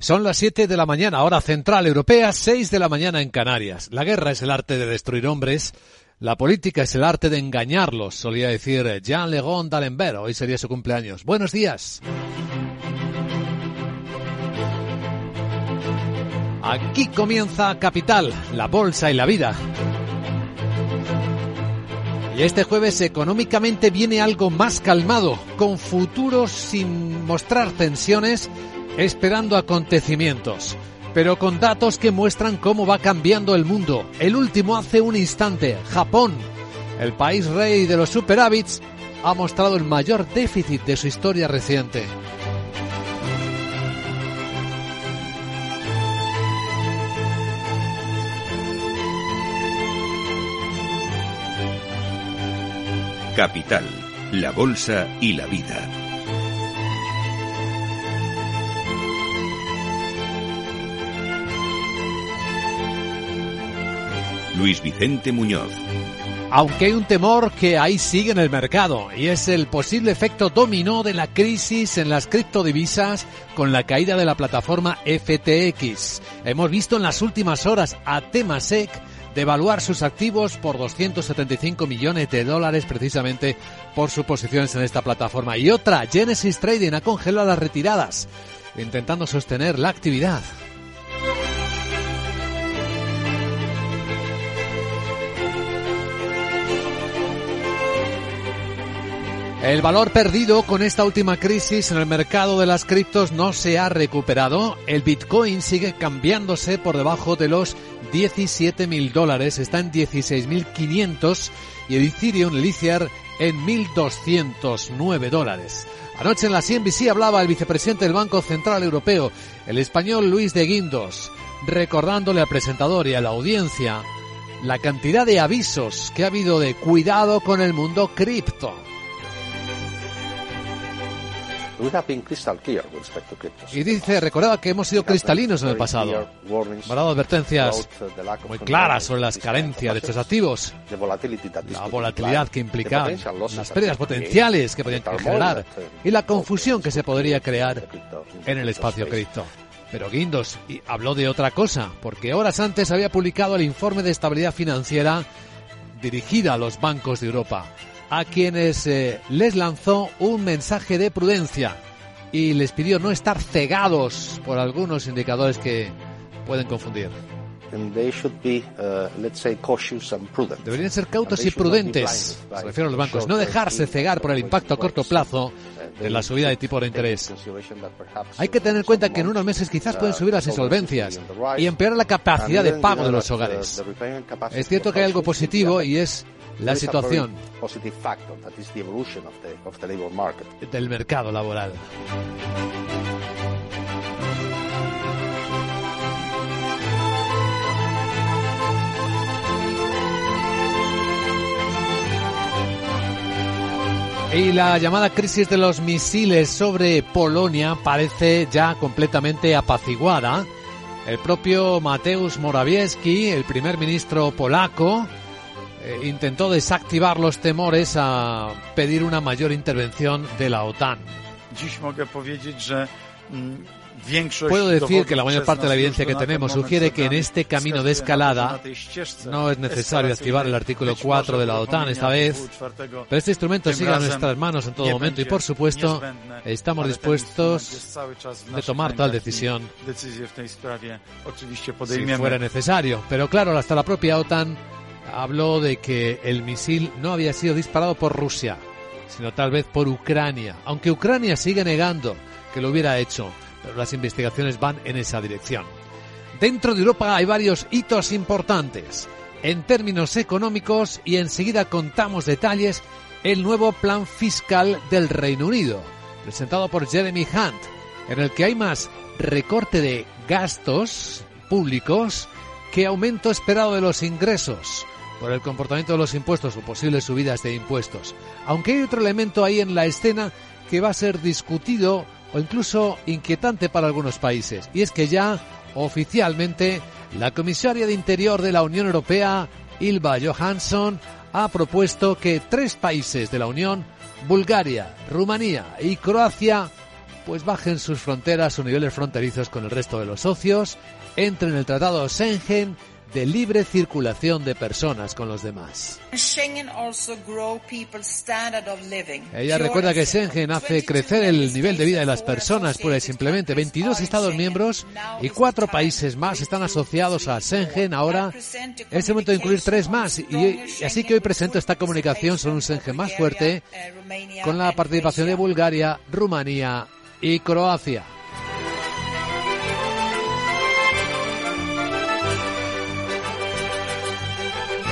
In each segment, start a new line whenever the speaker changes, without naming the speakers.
Son las 7 de la mañana, hora central europea, 6 de la mañana en Canarias. La guerra es el arte de destruir hombres, la política es el arte de engañarlos, solía decir Jean Legon d'Alembert. Hoy sería su cumpleaños. Buenos días. Aquí comienza Capital, la bolsa y la vida. Y este jueves económicamente viene algo más calmado, con futuros sin mostrar tensiones esperando acontecimientos, pero con datos que muestran cómo va cambiando el mundo. El último hace un instante, Japón, el país rey de los superávits, ha mostrado el mayor déficit de su historia reciente.
Capital, la Bolsa y la Vida. Luis Vicente Muñoz.
Aunque hay un temor que ahí sigue en el mercado y es el posible efecto dominó de la crisis en las criptodivisas con la caída de la plataforma FTX. Hemos visto en las últimas horas a Temasek devaluar sus activos por 275 millones de dólares precisamente por sus posiciones en esta plataforma. Y otra, Genesis Trading ha congelado las retiradas, intentando sostener la actividad. El valor perdido con esta última crisis en el mercado de las criptos no se ha recuperado. El Bitcoin sigue cambiándose por debajo de los 17 mil dólares, está en 16.500 y el Ethereum Lithium en 1.209 dólares. Anoche en la CNBC hablaba el vicepresidente del Banco Central Europeo, el español Luis de Guindos, recordándole al presentador y a la audiencia la cantidad de avisos que ha habido de cuidado con el mundo cripto. Y dice, recordaba que hemos sido cristalinos en el pasado. Hemos dado advertencias muy claras sobre las carencias de estos activos, la volatilidad que implica, las pérdidas potenciales que podrían generar y la confusión que se podría crear en el espacio cripto. Pero Guindos habló de otra cosa, porque horas antes había publicado el informe de estabilidad financiera dirigida a los bancos de Europa a quienes eh, les lanzó un mensaje de prudencia y les pidió no estar cegados por algunos indicadores que pueden confundir. Deberían ser cautos y prudentes, se refiere a los bancos, no dejarse cegar por el impacto a corto plazo de la subida de tipo de interés. Hay que tener en cuenta que en unos meses quizás pueden subir las insolvencias y empeorar la capacidad de pago de los hogares. Es cierto que hay algo positivo y es la situación del mercado laboral. Y la llamada crisis de los misiles sobre Polonia parece ya completamente apaciguada. El propio Mateusz Morawiecki, el primer ministro polaco, eh, intentó desactivar los temores a pedir una mayor intervención de la OTAN.
Mm,
Puedo decir que la mayor parte de la evidencia que tenemos sugiere que en este camino de escalada no es necesario activar el artículo 4 de la OTAN esta vez, pero este instrumento sigue a nuestras manos en todo momento y por supuesto estamos dispuestos de tomar tal decisión si fuera necesario. Pero claro, hasta la propia OTAN habló de que el misil no había sido disparado por Rusia, sino tal vez por Ucrania, aunque Ucrania sigue negando que lo hubiera hecho, pero las investigaciones van en esa dirección. Dentro de Europa hay varios hitos importantes en términos económicos y enseguida contamos detalles el nuevo plan fiscal del Reino Unido, presentado por Jeremy Hunt, en el que hay más recorte de gastos públicos que aumento esperado de los ingresos por el comportamiento de los impuestos o posibles subidas de impuestos. Aunque hay otro elemento ahí en la escena que va a ser discutido o incluso inquietante para algunos países, y es que ya oficialmente la comisaria de Interior de la Unión Europea, Ilva Johansson, ha propuesto que tres países de la Unión, Bulgaria, Rumanía y Croacia, pues bajen sus fronteras o niveles fronterizos con el resto de los socios, entren en el Tratado Schengen de libre circulación de personas con los demás. Ella recuerda que Schengen hace crecer el nivel de vida de las personas, pues simplemente 22 Estados miembros y cuatro países más están asociados a Schengen. Ahora es el momento de incluir tres más y, así que hoy presento esta comunicación sobre un Schengen más fuerte con la participación de Bulgaria, Rumanía y Croacia.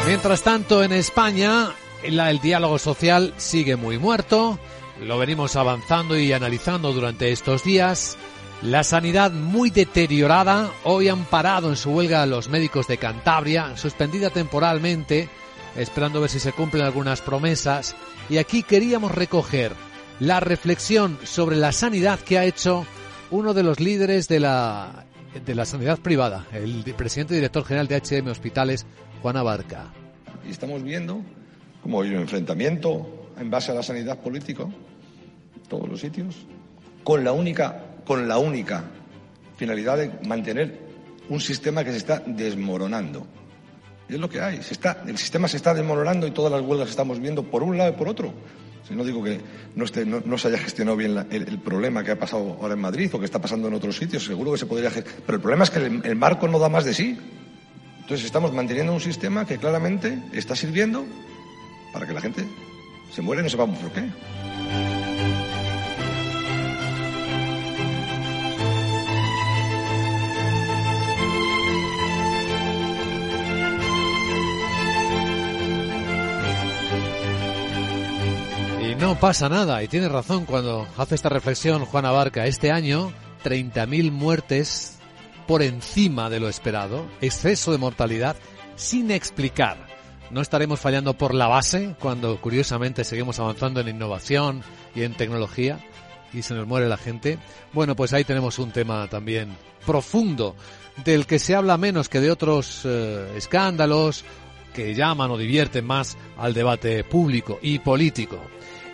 Mientras tanto, en España, el diálogo social sigue muy muerto. Lo venimos avanzando y analizando durante estos días. La sanidad muy deteriorada. Hoy han parado en su huelga los médicos de Cantabria, suspendida temporalmente, esperando ver si se cumplen algunas promesas. Y aquí queríamos recoger la reflexión sobre la sanidad que ha hecho uno de los líderes de la, de la sanidad privada, el presidente y director general de HM Hospitales, Juan Abarca.
Y estamos viendo cómo hay un enfrentamiento en base a la sanidad política, todos los sitios, con la única, con la única finalidad de mantener un sistema que se está desmoronando. Y es lo que hay. Se está, el sistema se está desmoronando y todas las huelgas estamos viendo por un lado y por otro. Si no digo que no, se haya gestionado bien el, problema que ha pasado ahora en Madrid o que está pasando en otros sitios, seguro que se podría. Pero el problema es que el marco no da más de sí. Entonces estamos manteniendo un sistema que claramente está sirviendo para que la gente se muera y no sepamos por qué.
No pasa nada, y tiene razón cuando hace esta reflexión Juan Abarca. Este año, 30.000 muertes por encima de lo esperado, exceso de mortalidad sin explicar. No estaremos fallando por la base cuando curiosamente seguimos avanzando en innovación y en tecnología y se nos muere la gente. Bueno, pues ahí tenemos un tema también profundo del que se habla menos que de otros eh, escándalos que llaman o divierten más al debate público y político.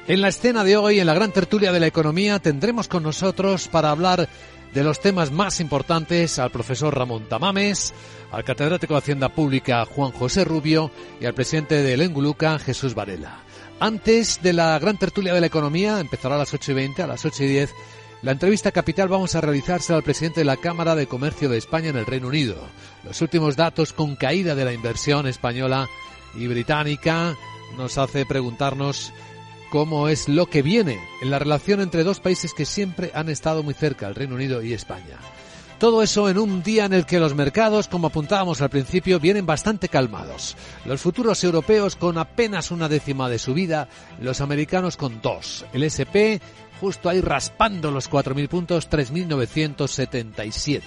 En la escena de hoy, en la gran tertulia de la economía, tendremos con nosotros para hablar de los temas más importantes al profesor Ramón Tamames, al catedrático de Hacienda Pública Juan José Rubio y al presidente de Lenguluca Jesús Varela. Antes de la gran tertulia de la economía, empezará a las 8 y 20, a las 8 y 10, la entrevista capital vamos a realizarse al presidente de la Cámara de Comercio de España en el Reino Unido. Los últimos datos con caída de la inversión española y británica nos hace preguntarnos cómo es lo que viene en la relación entre dos países que siempre han estado muy cerca, el Reino Unido y España. Todo eso en un día en el que los mercados, como apuntábamos al principio, vienen bastante calmados. Los futuros europeos con apenas una décima de subida, los americanos con dos. El SP justo ahí raspando los 4.000 puntos, 3.977.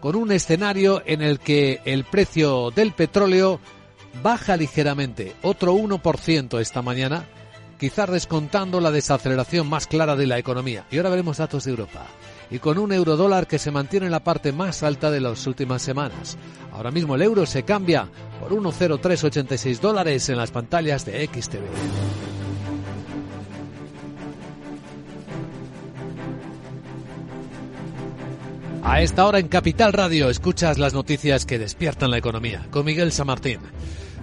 Con un escenario en el que el precio del petróleo baja ligeramente, otro 1% esta mañana, quizás descontando la desaceleración más clara de la economía. Y ahora veremos datos de Europa. Y con un euro dólar que se mantiene en la parte más alta de las últimas semanas. Ahora mismo el euro se cambia por 1,0386 dólares en las pantallas de XTV. A esta hora en Capital Radio escuchas las noticias que despiertan la economía con Miguel San Martín.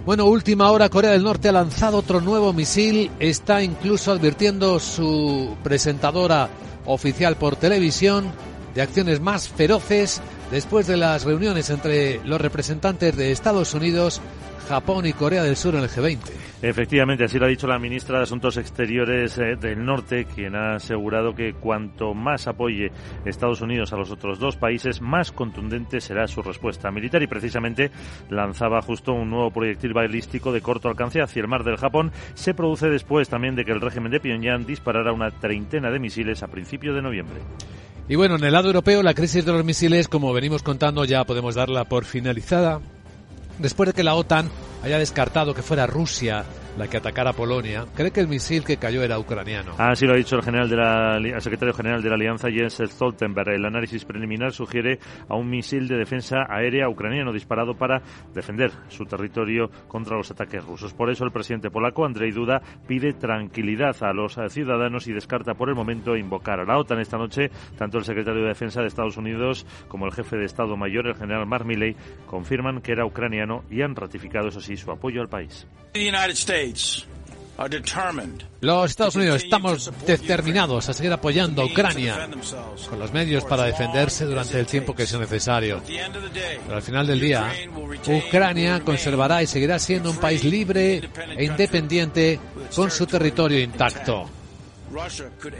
Bueno, última hora, Corea del Norte ha lanzado otro nuevo misil. Está incluso advirtiendo su presentadora oficial por televisión de acciones más feroces después de las reuniones entre los representantes de Estados Unidos, Japón y Corea del Sur en el G20.
Efectivamente, así lo ha dicho la ministra de Asuntos Exteriores eh, del Norte, quien ha asegurado que cuanto más apoye Estados Unidos a los otros dos países, más contundente será su respuesta militar y precisamente lanzaba justo un nuevo proyectil balístico de corto alcance hacia el mar del Japón. Se produce después también de que el régimen de Pyongyang disparara una treintena de misiles a principios de noviembre.
Y bueno, en el lado europeo la crisis de los misiles, como venimos contando, ya podemos darla por finalizada después de que la OTAN haya descartado que fuera Rusia la que atacara Polonia, cree que el misil que cayó era ucraniano.
Así lo ha dicho el, general de la, el secretario general de la Alianza, Jens Stoltenberg. El análisis preliminar sugiere a un misil de defensa aérea ucraniano disparado para defender su territorio contra los ataques rusos. Por eso el presidente polaco, Andrzej Duda, pide tranquilidad a los ciudadanos y descarta por el momento invocar a la OTAN. Esta noche, tanto el secretario de Defensa de Estados Unidos como el jefe de Estado Mayor, el general Mark Milley, confirman que era ucraniano y han ratificado, eso sí, su apoyo al país.
Los Estados Unidos estamos determinados a seguir apoyando a Ucrania con los medios para defenderse durante el tiempo que sea necesario. Pero al final del día, Ucrania conservará y seguirá siendo un país libre e independiente con su territorio intacto.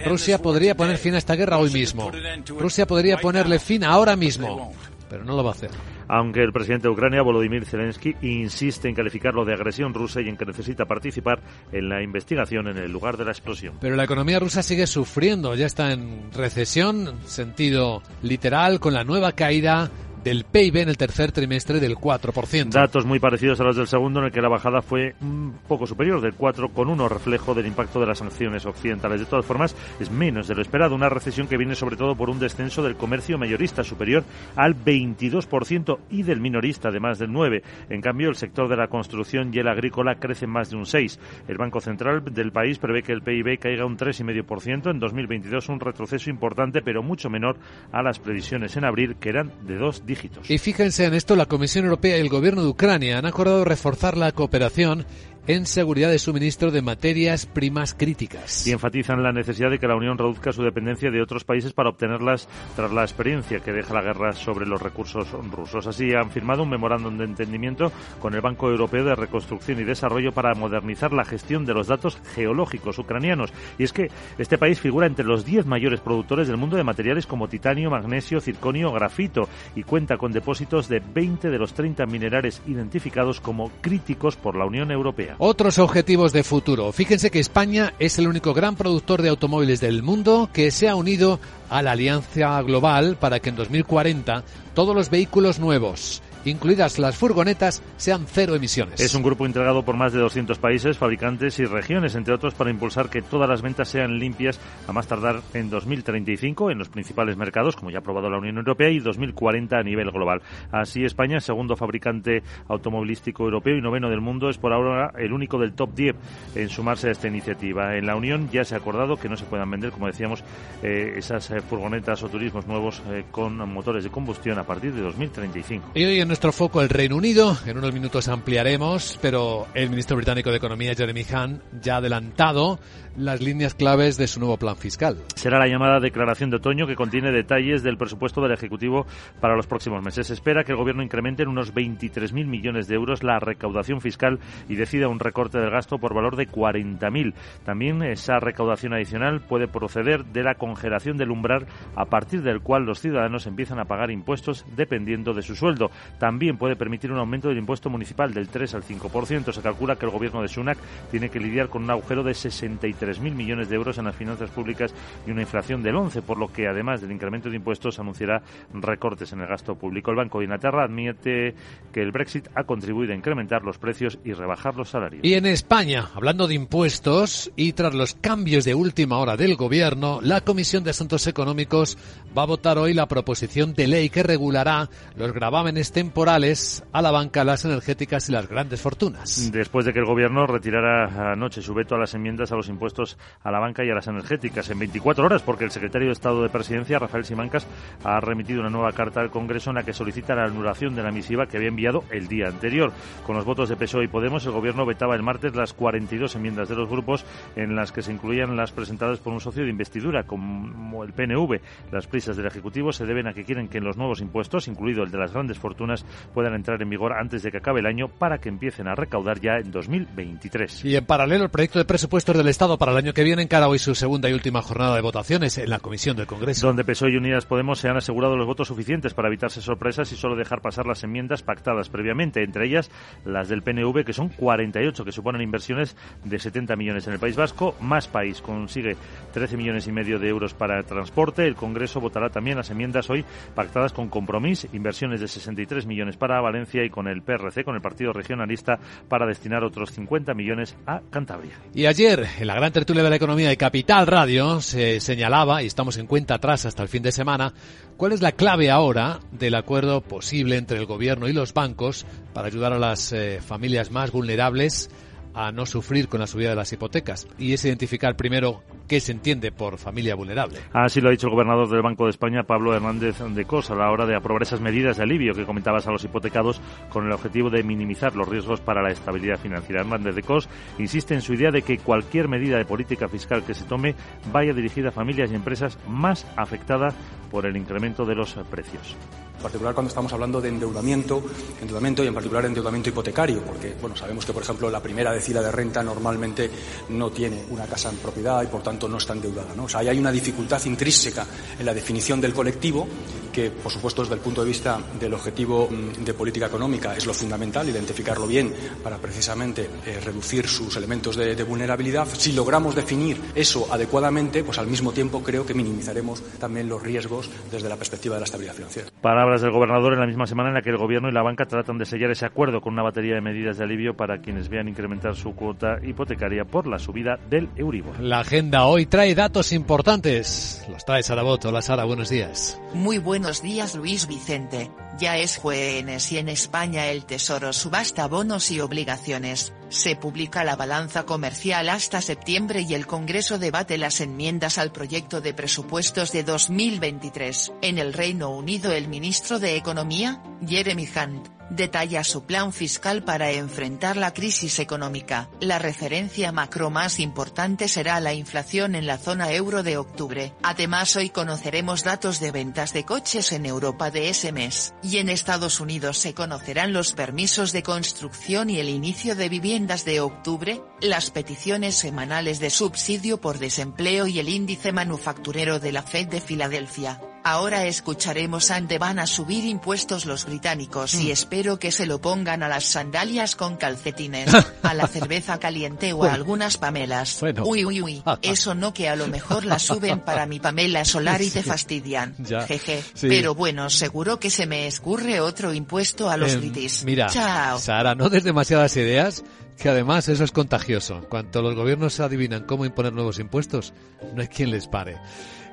Rusia podría poner fin a esta guerra hoy mismo. Rusia podría ponerle fin ahora mismo, pero no lo va a hacer
aunque el presidente de Ucrania, Volodymyr Zelensky, insiste en calificarlo de agresión rusa y en que necesita participar en la investigación en el lugar de la explosión.
Pero la economía rusa sigue sufriendo, ya está en recesión, sentido literal, con la nueva caída del PIB en el tercer trimestre del 4%.
Datos muy parecidos a los del segundo, en el que la bajada fue un poco superior, del 4,1, reflejo del impacto de las sanciones occidentales. De todas formas, es menos de lo esperado, una recesión que viene sobre todo por un descenso del comercio mayorista superior al 22% y del minorista de más del 9%. En cambio, el sector de la construcción y el agrícola crece más de un 6%. El Banco Central del país prevé que el PIB caiga un 3,5% en 2022, un retroceso importante, pero mucho menor a las previsiones en abril, que eran de dos dígitos.
Y fíjense en esto, la Comisión Europea y el Gobierno de Ucrania han acordado reforzar la cooperación en seguridad de suministro de materias primas críticas.
Y enfatizan la necesidad de que la Unión reduzca su dependencia de otros países para obtenerlas tras la experiencia que deja la guerra sobre los recursos rusos. Así han firmado un memorándum de entendimiento con el Banco Europeo de Reconstrucción y Desarrollo para modernizar la gestión de los datos geológicos ucranianos. Y es que este país figura entre los 10 mayores productores del mundo de materiales como titanio, magnesio, circonio grafito y cuenta con depósitos de 20 de los 30 minerales identificados como críticos por la Unión Europea.
Otros objetivos de futuro. Fíjense que España es el único gran productor de automóviles del mundo que se ha unido a la Alianza Global para que en 2040 todos los vehículos nuevos incluidas las furgonetas, sean cero emisiones.
Es un grupo integrado por más de 200 países, fabricantes y regiones, entre otros, para impulsar que todas las ventas sean limpias a más tardar en 2035 en los principales mercados, como ya ha aprobado la Unión Europea, y 2040 a nivel global. Así, España, segundo fabricante automovilístico europeo y noveno del mundo, es por ahora el único del top 10 en sumarse a esta iniciativa. En la Unión ya se ha acordado que no se puedan vender, como decíamos, eh, esas eh, furgonetas o turismos nuevos eh, con motores de combustión a partir de 2035.
Y hoy en nuestro foco el Reino Unido. En unos minutos ampliaremos, pero el ministro británico de Economía, Jeremy Hunt, ya ha adelantado las líneas claves de su nuevo plan fiscal.
Será la llamada declaración de otoño que contiene detalles del presupuesto del Ejecutivo para los próximos meses. Se espera que el Gobierno incremente en unos 23.000 millones de euros la recaudación fiscal y decida un recorte del gasto por valor de 40.000. También esa recaudación adicional puede proceder de la congelación del umbral a partir del cual los ciudadanos empiezan a pagar impuestos dependiendo de su sueldo. También puede permitir un aumento del impuesto municipal del 3 al 5%. Se calcula que el Gobierno de Sunak tiene que lidiar con un agujero de 63 3.000 millones de euros en las finanzas públicas y una inflación del 11, por lo que además del incremento de impuestos anunciará recortes en el gasto público. El Banco de Inglaterra admite que el Brexit ha contribuido a incrementar los precios y rebajar los salarios.
Y en España, hablando de impuestos y tras los cambios de última hora del Gobierno, la Comisión de Asuntos Económicos va a votar hoy la proposición de ley que regulará los gravámenes temporales a la banca, las energéticas y las grandes fortunas.
Después de que el Gobierno retirara anoche su veto a las enmiendas a los impuestos a la banca y a las energéticas en 24 horas, porque el secretario de Estado de Presidencia, Rafael Simancas, ha remitido una nueva carta al Congreso en la que solicita la anulación de la misiva que había enviado el día anterior. Con los votos de PSOE y Podemos, el Gobierno vetaba el martes las 42 enmiendas de los grupos en las que se incluían las presentadas por un socio de investidura, como el PNV. Las prisas del Ejecutivo se deben a que quieren que los nuevos impuestos, incluido el de las grandes fortunas, puedan entrar en vigor antes de que acabe el año para que empiecen a recaudar ya en 2023.
Y en paralelo, el proyecto de presupuestos del Estado para para el año que viene encara hoy su segunda y última jornada de votaciones en la Comisión del Congreso.
Donde PSOE y Unidas Podemos se han asegurado los votos suficientes para evitarse sorpresas y solo dejar pasar las enmiendas pactadas previamente, entre ellas las del PNV, que son 48, que suponen inversiones de 70 millones en el País Vasco. Más País consigue 13 millones y medio de euros para el transporte. El Congreso votará también las enmiendas hoy pactadas con Compromís, inversiones de 63 3 millones para Valencia y con el PRC, con el Partido Regionalista, para destinar otros 50 millones a Cantabria.
Y ayer, en la gran tertulia de la economía de Capital Radio, se señalaba, y estamos en cuenta atrás hasta el fin de semana, cuál es la clave ahora del acuerdo posible entre el gobierno y los bancos para ayudar a las eh, familias más vulnerables a no sufrir con la subida de las hipotecas y es identificar primero qué se entiende por familia vulnerable.
Así lo ha dicho el gobernador del Banco de España, Pablo Hernández de Cos, a la hora de aprobar esas medidas de alivio que comentabas a los hipotecados con el objetivo de minimizar los riesgos para la estabilidad financiera. Hernández de Cos insiste en su idea de que cualquier medida de política fiscal que se tome vaya dirigida a familias y empresas más afectadas por el incremento de los precios
en particular cuando estamos hablando de endeudamiento, endeudamiento y en particular endeudamiento hipotecario, porque bueno, sabemos que por ejemplo la primera decila de renta normalmente no tiene una casa en propiedad y por tanto no está endeudada, ¿no? O sea, ahí hay una dificultad intrínseca en la definición del colectivo que por supuesto desde el punto de vista del objetivo mm, de política económica es lo fundamental, identificarlo bien para precisamente eh, reducir sus elementos de, de vulnerabilidad. Si logramos definir eso adecuadamente, pues al mismo tiempo creo que minimizaremos también los riesgos desde la perspectiva de la estabilidad financiera.
Palabras del gobernador en la misma semana en la que el gobierno y la banca tratan de sellar ese acuerdo con una batería de medidas de alivio para quienes vean incrementar su cuota hipotecaria por la subida del Euribor.
La agenda hoy trae datos importantes. Los trae Sara Boto. Hola Sara, buenos días.
Muy buenos días Luis Vicente. Ya es jueves y en España el Tesoro subasta bonos y obligaciones. Se publica la balanza comercial hasta septiembre y el Congreso debate las enmiendas al proyecto de presupuestos de 2023. En el Reino Unido el ministro de Economía, Jeremy Hunt, detalla su plan fiscal para enfrentar la crisis económica. La referencia macro más importante será la inflación en la zona euro de octubre. Además hoy conoceremos datos de ventas de coches en Europa de ese mes. Y en Estados Unidos se conocerán los permisos de construcción y el inicio de viviendas de octubre, las peticiones semanales de subsidio por desempleo y el índice manufacturero de la Fed de Filadelfia. Ahora escucharemos ante van a subir impuestos los británicos y espero que se lo pongan a las sandalias con calcetines, a la cerveza caliente o a algunas pamelas.
Bueno.
Uy, uy, uy, eso no que a lo mejor la suben para mi Pamela Solar y te fastidian.
Ya.
Jeje.
Sí.
Pero bueno, seguro que se me escurre otro impuesto a los
Em,
britis.
Mira,
Chao.
Sara, no des demasiadas ideas, que además eso es contagioso. Cuanto los gobiernos adivinan cómo imponer nuevos impuestos, no hay quien les pare.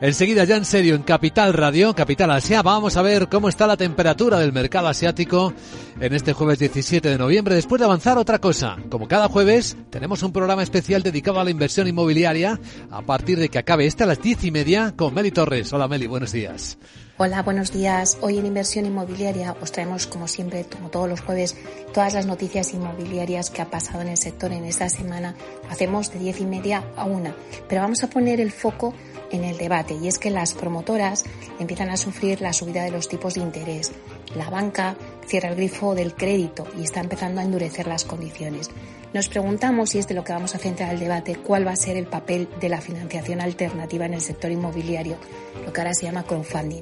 Enseguida, ya en serio, en Capital Radio, Capital Asia, vamos a ver cómo está la temperatura del mercado asiático en este jueves 17 de noviembre. Después de avanzar, otra cosa. Como cada jueves, tenemos un programa especial dedicado a la inversión inmobiliaria a partir de que acabe este a las diez y media con Meli Torres. Hola Meli, buenos días.
Hola, buenos días. Hoy en Inversión Inmobiliaria os traemos, como siempre, como todos los jueves, todas las noticias inmobiliarias que ha pasado en el sector en esta semana. Hacemos de diez y media a una. Pero vamos a poner el foco en el debate y es que las promotoras empiezan a sufrir la subida de los tipos de interés. La banca cierra el grifo del crédito y está empezando a endurecer las condiciones. Nos preguntamos, y es de lo que vamos a centrar el debate, cuál va a ser el papel de la financiación alternativa en el sector inmobiliario, lo que ahora se llama crowdfunding.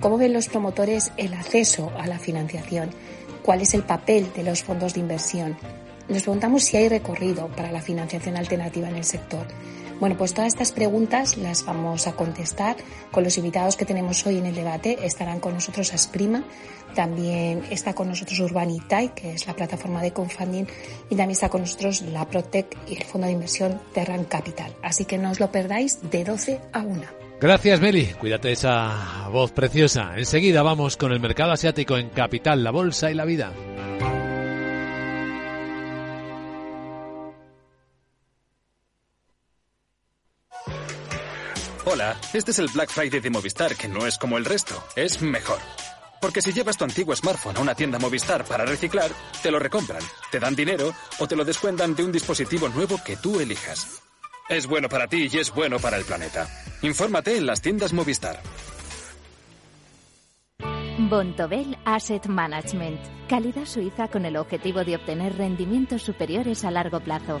¿Cómo ven los promotores el acceso a la financiación? ¿Cuál es el papel de los fondos de inversión? Nos preguntamos si hay recorrido para la financiación alternativa en el sector. Bueno, pues todas estas preguntas las vamos a contestar con los invitados que tenemos hoy en el debate. Estarán con nosotros Asprima, también está con nosotros Urbanitay, que es la plataforma de crowdfunding, y también está con nosotros la Protec y el fondo de inversión Terran Capital. Así que no os lo perdáis de 12 a 1.
Gracias Meli, cuídate de esa voz preciosa. Enseguida vamos con el mercado asiático en Capital, la Bolsa y la Vida.
Hola, este es el Black Friday de Movistar que no es como el resto, es mejor. Porque si llevas tu antiguo smartphone a una tienda Movistar para reciclar, te lo recompran, te dan dinero o te lo descuentan de un dispositivo nuevo que tú elijas. Es bueno para ti y es bueno para el planeta. Infórmate en las tiendas Movistar.
Bontobel Asset Management. Calidad suiza con el objetivo de obtener rendimientos superiores a largo plazo.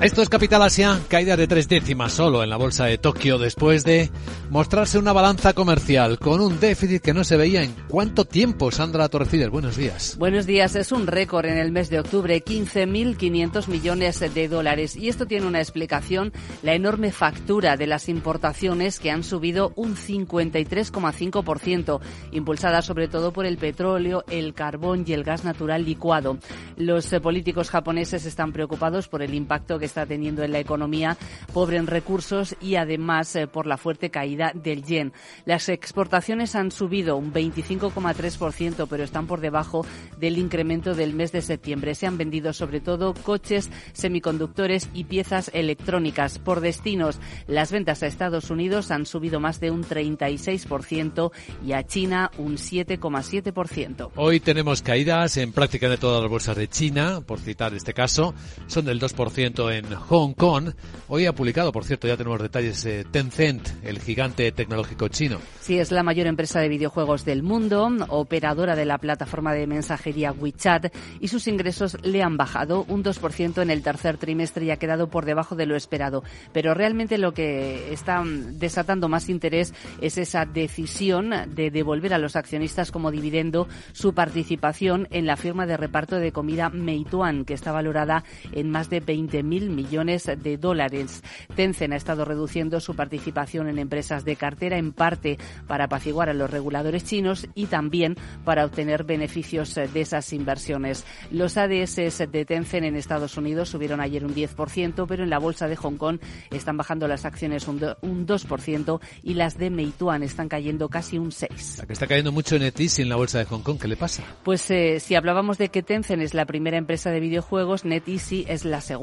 Esto es Capital Asia, caída de tres décimas solo en la bolsa de Tokio después de mostrarse una balanza comercial con un déficit que no se veía en cuánto tiempo. Sandra Torcides, buenos días.
Buenos días, es un récord en el mes de octubre, 15.500 millones de dólares. Y esto tiene una explicación, la enorme factura de las importaciones que han subido un 53,5%, impulsada sobre todo por el petróleo, el carbón y el gas natural licuado. Los eh, políticos japoneses están preocupados por el impacto que está teniendo en la economía, pobre en recursos y además eh, por la fuerte caída del yen. Las exportaciones han subido un 25,3%, pero están por debajo del incremento del mes de septiembre. Se han vendido sobre todo coches, semiconductores y piezas electrónicas. Por destinos, las ventas a Estados Unidos han subido más de un 36% y a China un 7,7%.
Hoy tenemos caídas en prácticamente todas las bolsas de China, por citar este caso, son del 2% en en Hong Kong. Hoy ha publicado, por cierto, ya tenemos detalles, eh, Tencent, el gigante tecnológico chino.
Sí, es la mayor empresa de videojuegos del mundo, operadora de la plataforma de mensajería WeChat, y sus ingresos le han bajado un 2% en el tercer trimestre y ha quedado por debajo de lo esperado. Pero realmente lo que está desatando más interés es esa decisión de devolver a los accionistas como dividendo su participación en la firma de reparto de comida Meituan, que está valorada en más de 20.000 millones de dólares. Tencent ha estado reduciendo su participación en empresas de cartera en parte para apaciguar a los reguladores chinos y también para obtener beneficios de esas inversiones. Los ADS de Tencent en Estados Unidos subieron ayer un 10%, pero en la bolsa de Hong Kong están bajando las acciones un 2% y las de Meituan están cayendo casi un 6%.
La que está cayendo mucho en NetEasy en la bolsa de Hong Kong, ¿qué le pasa?
Pues eh, si hablábamos de que Tencent es la primera empresa de videojuegos, NetEasy es la segunda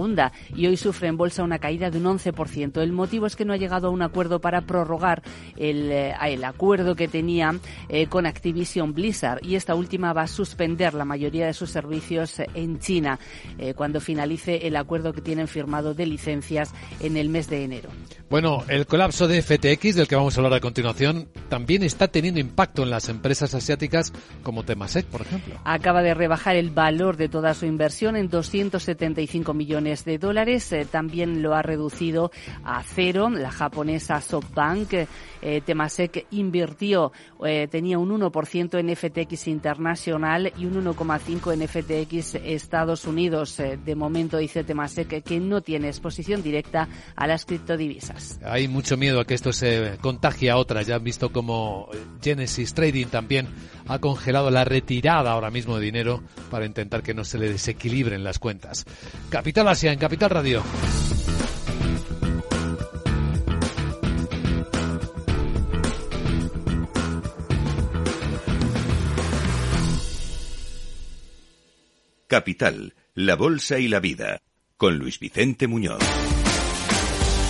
y hoy sufre en bolsa una caída de un 11%. El motivo es que no ha llegado a un acuerdo para prorrogar el, eh, el acuerdo que tenía eh, con Activision Blizzard y esta última va a suspender la mayoría de sus servicios en China eh, cuando finalice el acuerdo que tienen firmado de licencias en el mes de enero.
Bueno, el colapso de FTX, del que vamos a hablar a continuación, también está teniendo impacto en las empresas asiáticas como Temasek, por ejemplo.
Acaba de rebajar el valor de toda su inversión en 275 millones de dólares eh, también lo ha reducido a cero. La japonesa SoftBank, eh, Temasek invirtió, eh, tenía un 1% en FTX internacional y un 1,5% en FTX Estados Unidos. de momento dice Temasek que no tiene exposición directa a las criptodivisas.
Hay mucho miedo a que esto se contagie a otras. Ya han visto como Genesis Trading también ha congelado la retirada ahora mismo de dinero para intentar que no se le desequilibren las cuentas. Capital Asia en Capital Radio.
Capital, la Bolsa y la Vida, con Luis Vicente Muñoz.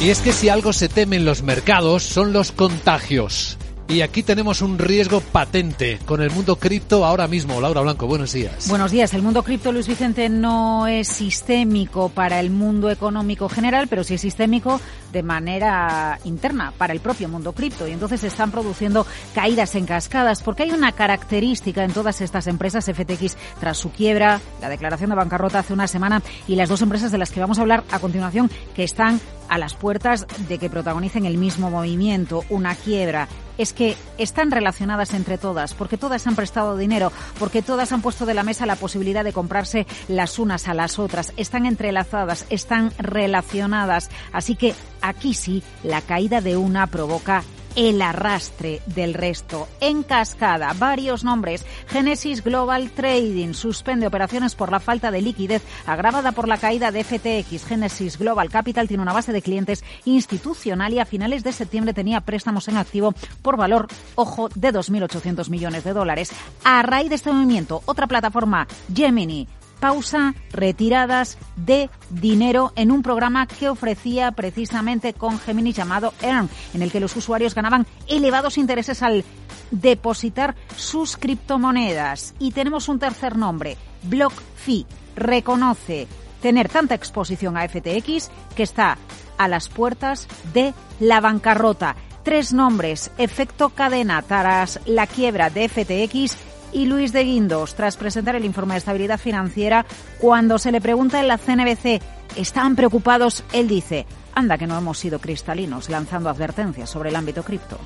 Y es que si algo se teme en los mercados son los contagios. Y aquí tenemos un riesgo patente con el mundo cripto ahora mismo. Laura Blanco, buenos días.
Buenos días. El mundo cripto, Luis Vicente, no es sistémico para el mundo económico general, pero sí es sistémico de manera interna para el propio mundo cripto. Y entonces se están produciendo caídas en cascadas porque hay una característica en todas estas empresas FTX tras su quiebra, la declaración de bancarrota hace una semana y las dos empresas de las que vamos a hablar a continuación que están a las puertas de que protagonicen el mismo movimiento, una quiebra es que están relacionadas entre todas, porque todas han prestado dinero, porque todas han puesto de la mesa la posibilidad de comprarse las unas a las otras, están entrelazadas, están relacionadas. Así que aquí sí, la caída de una provoca el arrastre del resto. En cascada, varios nombres. Genesis Global Trading suspende operaciones por la falta de liquidez agravada por la caída de FTX. Genesis Global Capital tiene una base de clientes institucional y a finales de septiembre tenía préstamos en activo por valor, ojo, de 2.800 millones de dólares. A raíz de este movimiento, otra plataforma, Gemini, pausa retiradas de dinero en un programa que ofrecía precisamente con Gemini llamado Earn, en el que los usuarios ganaban elevados intereses al depositar sus criptomonedas. Y tenemos un tercer nombre, BlockFi, reconoce tener tanta exposición a FTX que está a las puertas de la bancarrota. Tres nombres, efecto cadena tras la quiebra de FTX y Luis de Guindos, tras presentar el informe de estabilidad financiera, cuando se le pregunta en la CNBC, ¿están preocupados? Él dice, anda que no hemos sido cristalinos lanzando advertencias sobre el ámbito cripto.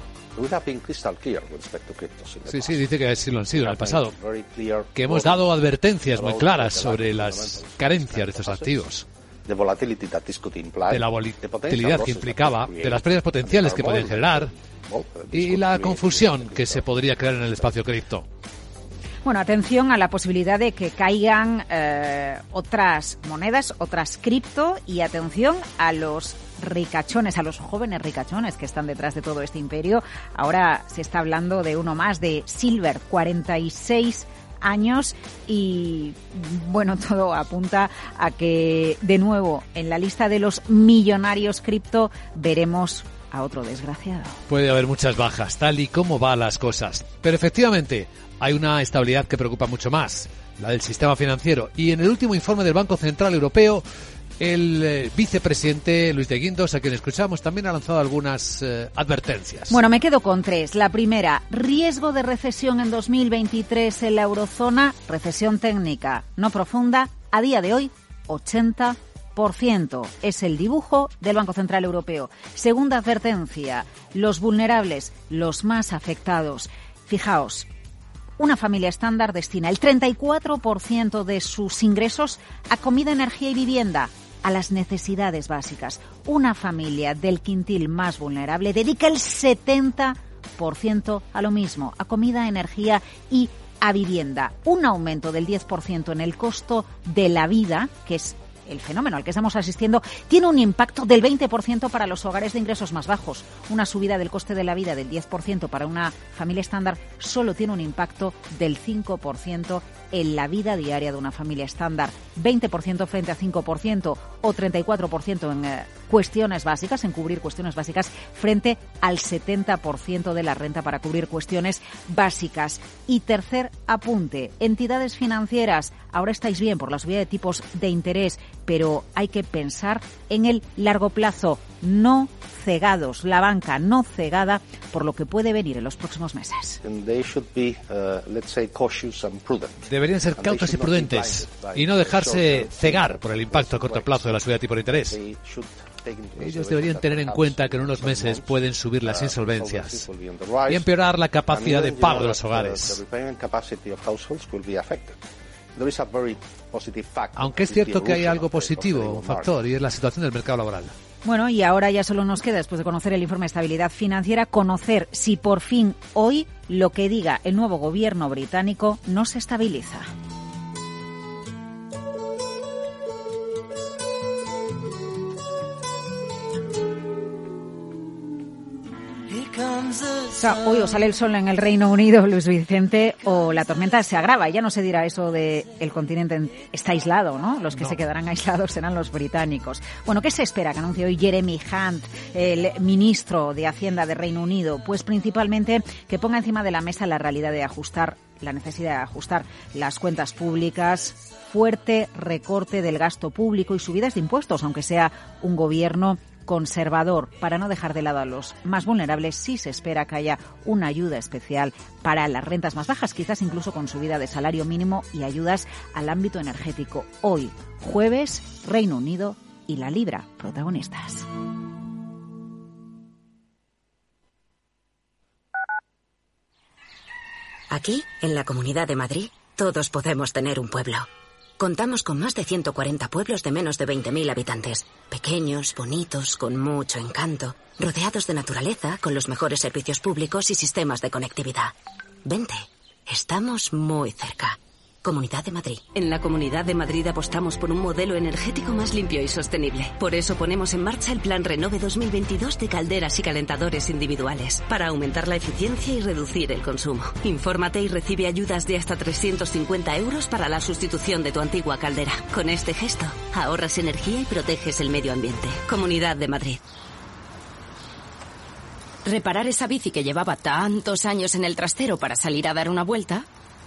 Sí, sí, dice que sí lo han sido en el pasado. Que hemos dado advertencias muy claras sobre las carencias de estos activos. De la volatilidad que implicaba, de las pérdidas potenciales que pueden generar y la confusión que se podría crear en el espacio cripto.
Bueno, atención a la posibilidad de que caigan eh, otras monedas, otras cripto y atención a los ricachones, a los jóvenes ricachones que están detrás de todo este imperio. Ahora se está hablando de uno más, de Silver, 46 años y bueno, todo apunta a que de nuevo en la lista de los millonarios cripto veremos a otro desgraciado.
Puede haber muchas bajas, tal y como van las cosas. Pero efectivamente, hay una estabilidad que preocupa mucho más, la del sistema financiero. Y en el último informe del Banco Central Europeo, el eh, vicepresidente Luis de Guindos, a quien escuchamos, también ha lanzado algunas eh, advertencias.
Bueno, me quedo con tres. La primera, riesgo de recesión en 2023 en la eurozona, recesión técnica no profunda, a día de hoy 80%. Es el dibujo del Banco Central Europeo. Segunda advertencia, los vulnerables, los más afectados. Fijaos, una familia estándar destina el 34% de sus ingresos a comida, energía y vivienda, a las necesidades básicas. Una familia del quintil más vulnerable dedica el 70% a lo mismo, a comida, energía y a vivienda. Un aumento del 10% en el costo de la vida, que es el fenómeno al que estamos asistiendo tiene un impacto del 20% para los hogares de ingresos más bajos. Una subida del coste de la vida del 10% para una familia estándar solo tiene un impacto del 5% en la vida diaria de una familia estándar. 20% frente a 5% o 34% en eh, cuestiones básicas, en cubrir cuestiones básicas, frente al 70% de la renta para cubrir cuestiones básicas. Y tercer apunte, entidades financieras. Ahora estáis bien por la subida de tipos de interés pero hay que pensar en el largo plazo, no cegados, la banca no cegada por lo que puede venir en los próximos meses. Uh,
Deberían ser cautos y prudentes y no dejarse cegar por el impacto a corto plazo de la subida de tipo de interés. Ellos deberían tener en cuenta que en unos meses pueden subir las uh, insolvencias y empeorar la capacidad de pago de los hogares. Aunque es cierto que hay algo positivo, un factor, y es la situación del mercado laboral.
Bueno, y ahora ya solo nos queda, después de conocer el informe de estabilidad financiera, conocer si por fin hoy lo que diga el nuevo gobierno británico no se estabiliza. Hoy o sale el sol en el Reino Unido, Luis Vicente, o la tormenta se agrava. Ya no se dirá eso de el continente está aislado, ¿no? Los que se quedarán aislados serán los británicos. Bueno, ¿qué se espera que anuncie hoy Jeremy Hunt, el ministro de Hacienda de Reino Unido? Pues principalmente que ponga encima de la mesa la realidad de ajustar, la necesidad de ajustar las cuentas públicas, fuerte recorte del gasto público y subidas de impuestos, aunque sea un gobierno conservador para no dejar de lado a los más vulnerables, sí se espera que haya una ayuda especial para las rentas más bajas, quizás incluso con subida de salario mínimo y ayudas al ámbito energético. Hoy, jueves, Reino Unido y la Libra, protagonistas.
Aquí, en la Comunidad de Madrid, todos podemos tener un pueblo Contamos con más de 140 pueblos de menos de 20.000 habitantes. Pequeños, bonitos, con mucho encanto, rodeados de naturaleza, con los mejores servicios públicos y sistemas de conectividad. Vente, estamos muy cerca. Comunidad de Madrid. En la Comunidad de Madrid apostamos por un modelo energético más limpio y sostenible. Por eso ponemos en marcha el Plan Renove 2022 de calderas y calentadores individuales, para aumentar la eficiencia y reducir el consumo. Infórmate y recibe ayudas de hasta 350 euros para la sustitución de tu antigua caldera. Con este gesto, ahorras energía y proteges el medio ambiente. Comunidad de Madrid.
Reparar esa bici que llevaba tantos años en el trastero para salir a dar una vuelta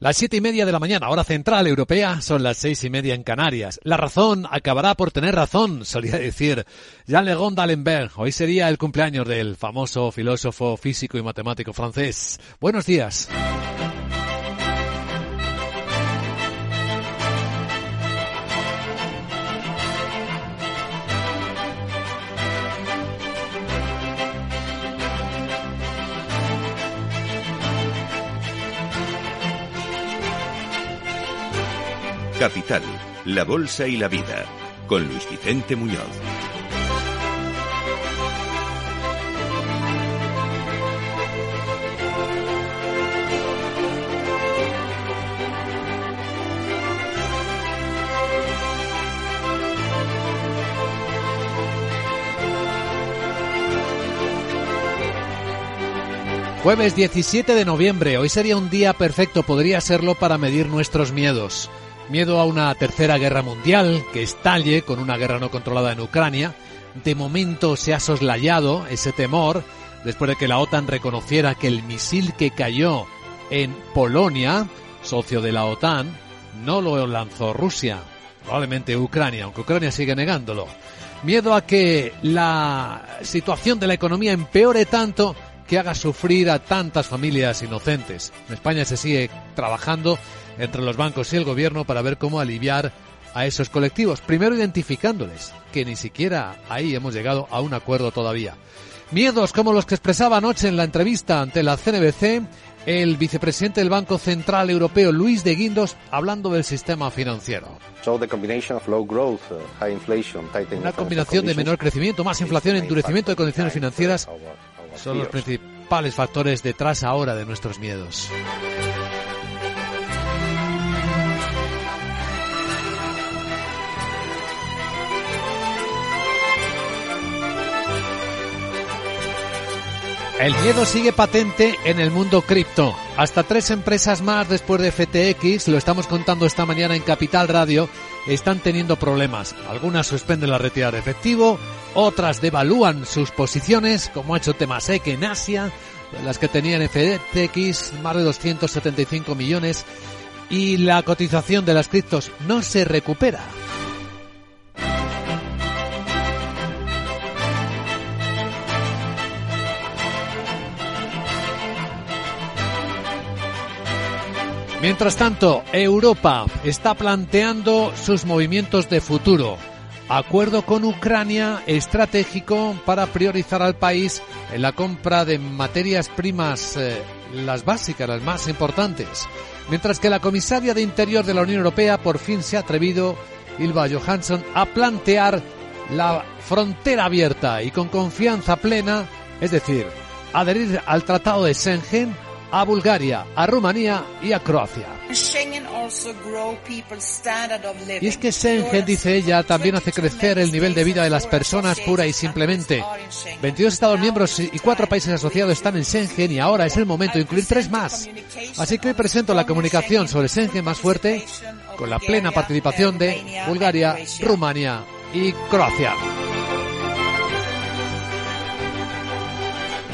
Las siete y media de la mañana, hora central europea, son las seis y media en Canarias. La razón acabará por tener razón, solía decir Jean Legon d'Alembert. Hoy sería el cumpleaños del famoso filósofo, físico y matemático francés. Buenos días.
Capital, la Bolsa y la Vida, con Luis Vicente Muñoz.
Jueves 17 de noviembre, hoy sería un día perfecto, podría serlo para medir nuestros miedos. Miedo a una tercera guerra mundial que estalle con una guerra no controlada en Ucrania. De momento se ha soslayado ese temor después de que la OTAN reconociera que el misil que cayó en Polonia, socio de la OTAN, no lo lanzó Rusia, probablemente Ucrania, aunque Ucrania sigue negándolo. Miedo a que la situación de la economía empeore tanto que haga sufrir a tantas familias inocentes. En España se sigue trabajando entre los bancos y el gobierno para ver cómo aliviar a esos colectivos, primero identificándoles, que ni siquiera ahí hemos llegado a un acuerdo todavía. Miedos como los que expresaba anoche en la entrevista ante la CNBC el vicepresidente del Banco Central Europeo, Luis de Guindos, hablando del sistema financiero. Una combinación de menor crecimiento, más inflación, endurecimiento de condiciones financieras son los principales factores detrás ahora de nuestros miedos. El miedo sigue patente en el mundo cripto. Hasta tres empresas más después de FTX, lo estamos contando esta mañana en Capital Radio, están teniendo problemas. Algunas suspenden la retirada de efectivo, otras devalúan sus posiciones, como ha hecho Temasek en Asia, las que tenían FTX, más de 275 millones, y la cotización de las criptos no se recupera. Mientras tanto, Europa está planteando sus movimientos de futuro. Acuerdo con Ucrania estratégico para priorizar al país en la compra de materias primas, eh, las básicas, las más importantes. Mientras que la comisaria de Interior de la Unión Europea por fin se ha atrevido, Ilva Johansson, a plantear la frontera abierta y con confianza plena, es decir, adherir al Tratado de Schengen a Bulgaria, a Rumanía y a Croacia. Y es que Schengen, dice ella, también hace crecer el nivel de vida de las personas pura y simplemente. 22 Estados miembros y cuatro países asociados están en Schengen y ahora es el momento de incluir tres más. Así que hoy presento la comunicación sobre Schengen más fuerte con la plena participación de Bulgaria, Rumanía y Croacia.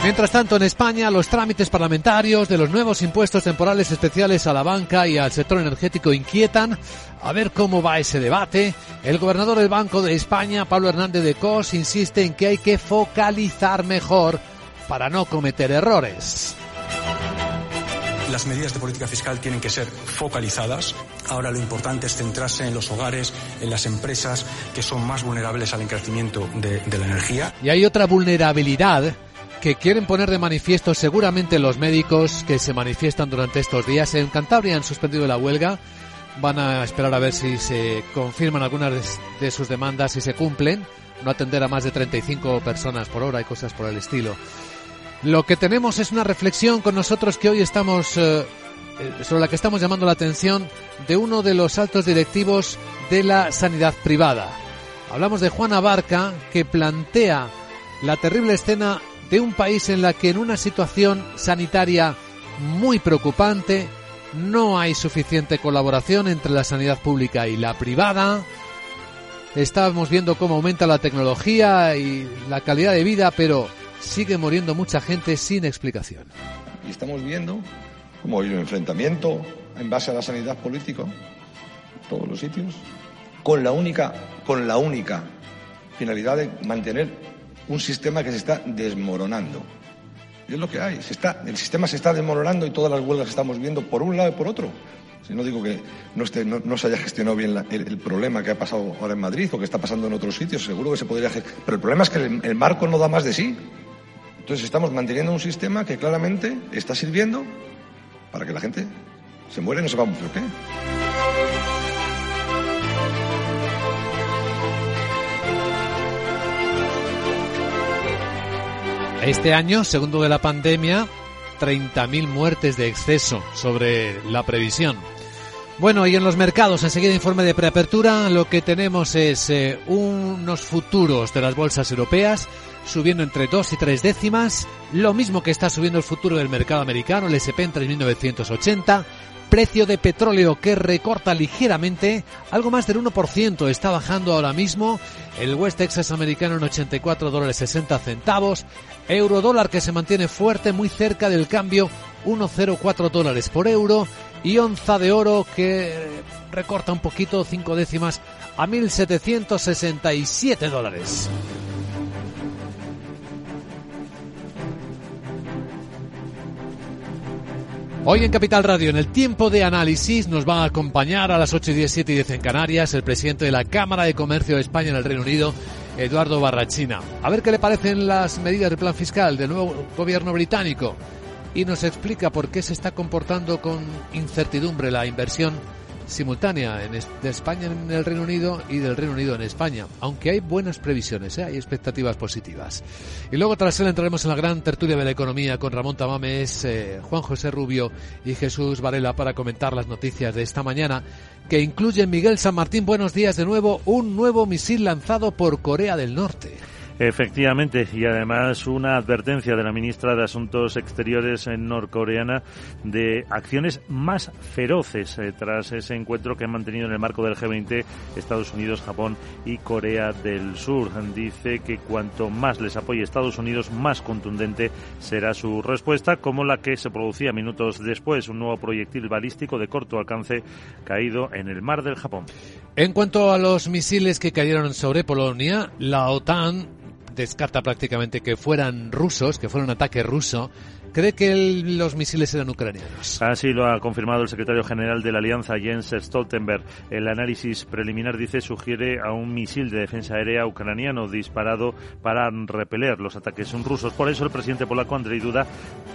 Mientras tanto, en España, los trámites parlamentarios de los nuevos impuestos temporales especiales a la banca y al sector energético inquietan. A ver cómo va ese debate. El gobernador del Banco de España, Pablo Hernández de Cos, insiste en que hay que focalizar mejor para no cometer errores.
las medidas de política fiscal tienen que ser focalizadas. Ahora lo importante es centrarse en los hogares, en las empresas que son más vulnerables al encarecimiento de, de la energía.
Y hay otra vulnerabilidad que quieren poner de manifiesto seguramente los médicos que se manifiestan durante estos días. En Cantabria han suspendido la huelga. Van a esperar a ver si se confirman algunas de sus demandas y se cumplen. No atender a más de 35 personas por hora y cosas por el estilo. Lo que tenemos es una reflexión con nosotros que hoy estamos eh, eh, sobre la que estamos llamando la atención de uno de los altos directivos de la sanidad privada. Hablamos de Juan Abarca que plantea la terrible escena de un país en la que en una situación sanitaria muy preocupante no hay suficiente colaboración entre la sanidad pública y la privada. Estamos viendo cómo aumenta la tecnología y la calidad de vida, pero sigue muriendo mucha gente sin explicación.
Y estamos viendo cómo hay un enfrentamiento en base a la sanidad política, en todos los sitios, con la única, con la única finalidad de mantener un sistema que se está desmoronando. Y es lo que hay. Se está, el sistema se está desmoronando y todas las huelgas que estamos viendo por un lado y por otro. Si no digo que no, esté, no, se haya gestionado bien el, problema que ha pasado ahora en Madrid o que está pasando en otros sitios, seguro que se podría Pero el problema es que el marco no da más de sí. Entonces estamos manteniendo un sistema que claramente está sirviendo para que la gente se muera y no sepamos por qué.
Este año, segundo de la pandemia, 30.000 muertes de exceso sobre la previsión. Bueno, y en los mercados, enseguida informe de preapertura, lo que tenemos es eh, unos futuros de las bolsas europeas subiendo entre 2 y 3 décimas, lo mismo que está subiendo el futuro del mercado americano, el SP en 3.980, precio de petróleo que recorta ligeramente, algo más del 1% está bajando ahora mismo, el West Texas americano en 84 dólares 60 centavos, euro dólar que se mantiene fuerte muy cerca del cambio 1,04 dólares por euro. Y onza de oro que recorta un poquito 5 décimas a 1.767 dólares. Hoy en Capital Radio, en el tiempo de análisis, nos va a acompañar a las 8 y 10, y 10 en Canarias el presidente de la Cámara de Comercio de España en el Reino Unido, Eduardo Barrachina. A ver qué le parecen las medidas del plan fiscal del nuevo gobierno británico. Y nos explica por qué se está comportando con incertidumbre la inversión simultánea de España en el Reino Unido y del Reino Unido en España, aunque hay buenas previsiones, ¿eh? hay expectativas positivas. Y luego tras él entraremos en la gran tertulia de la economía con Ramón Tamames, eh, Juan José Rubio y Jesús Varela para comentar las noticias de esta mañana que incluyen Miguel San Martín. Buenos días de nuevo, un nuevo misil lanzado por Corea del Norte.
Efectivamente, y además una advertencia de la ministra de Asuntos Exteriores norcoreana de acciones más feroces eh, tras ese encuentro que han mantenido en el marco del G20 Estados Unidos, Japón y Corea del Sur. Dice que cuanto más les apoye Estados Unidos, más contundente será su respuesta, como la que se producía minutos después, un nuevo proyectil balístico de corto alcance caído en el mar del Japón.
En cuanto a los misiles que cayeron sobre Polonia, la OTAN descarta prácticamente que fueran rusos, que fuera un ataque ruso, cree que los misiles eran ucranianos.
Así lo ha confirmado el secretario general de la Alianza, Jens Stoltenberg. El análisis preliminar, dice, sugiere a un misil de defensa aérea ucraniano disparado para repeler los ataques rusos. Por eso el presidente polaco, Andrzej Duda,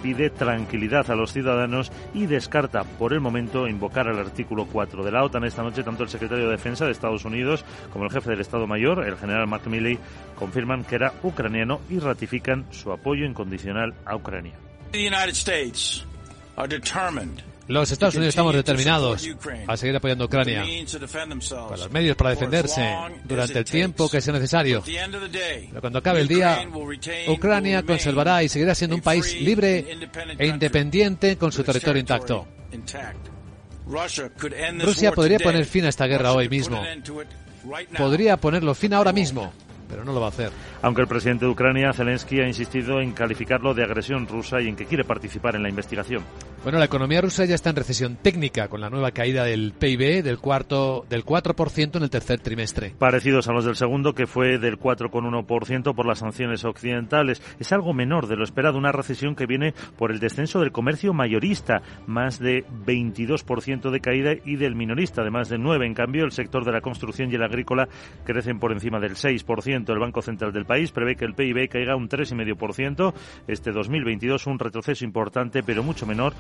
pide tranquilidad a los ciudadanos y descarta por el momento invocar el artículo 4 de la OTAN. Esta noche, tanto el secretario de Defensa de Estados Unidos como el jefe del Estado Mayor, el general Mark confirman que era ucraniano y ratifican su apoyo incondicional a Ucrania.
Los Estados Unidos estamos determinados a seguir apoyando a Ucrania con los medios para defenderse durante el tiempo que sea necesario. Pero cuando acabe el día, Ucrania conservará y seguirá siendo un país libre e independiente con su territorio intacto. Rusia podría poner fin a esta guerra hoy mismo. Podría ponerlo fin ahora mismo pero no lo va a hacer.
Aunque el presidente de Ucrania, Zelensky, ha insistido en calificarlo de agresión rusa y en que quiere participar en la investigación.
Bueno, la economía rusa ya está en recesión técnica con la nueva caída del PIB del cuarto del 4% en el tercer trimestre.
Parecidos a los del segundo, que fue del 4,1% por las sanciones occidentales. Es algo menor de lo esperado, una recesión que viene por el descenso del comercio mayorista, más de 22% de caída, y del minorista, de más de 9. En cambio, el sector de la construcción y el agrícola crecen por encima del 6%. El Banco Central del país. Prevé que el PIB caiga un 3,5% este 2022, un retroceso importante, pero mucho menor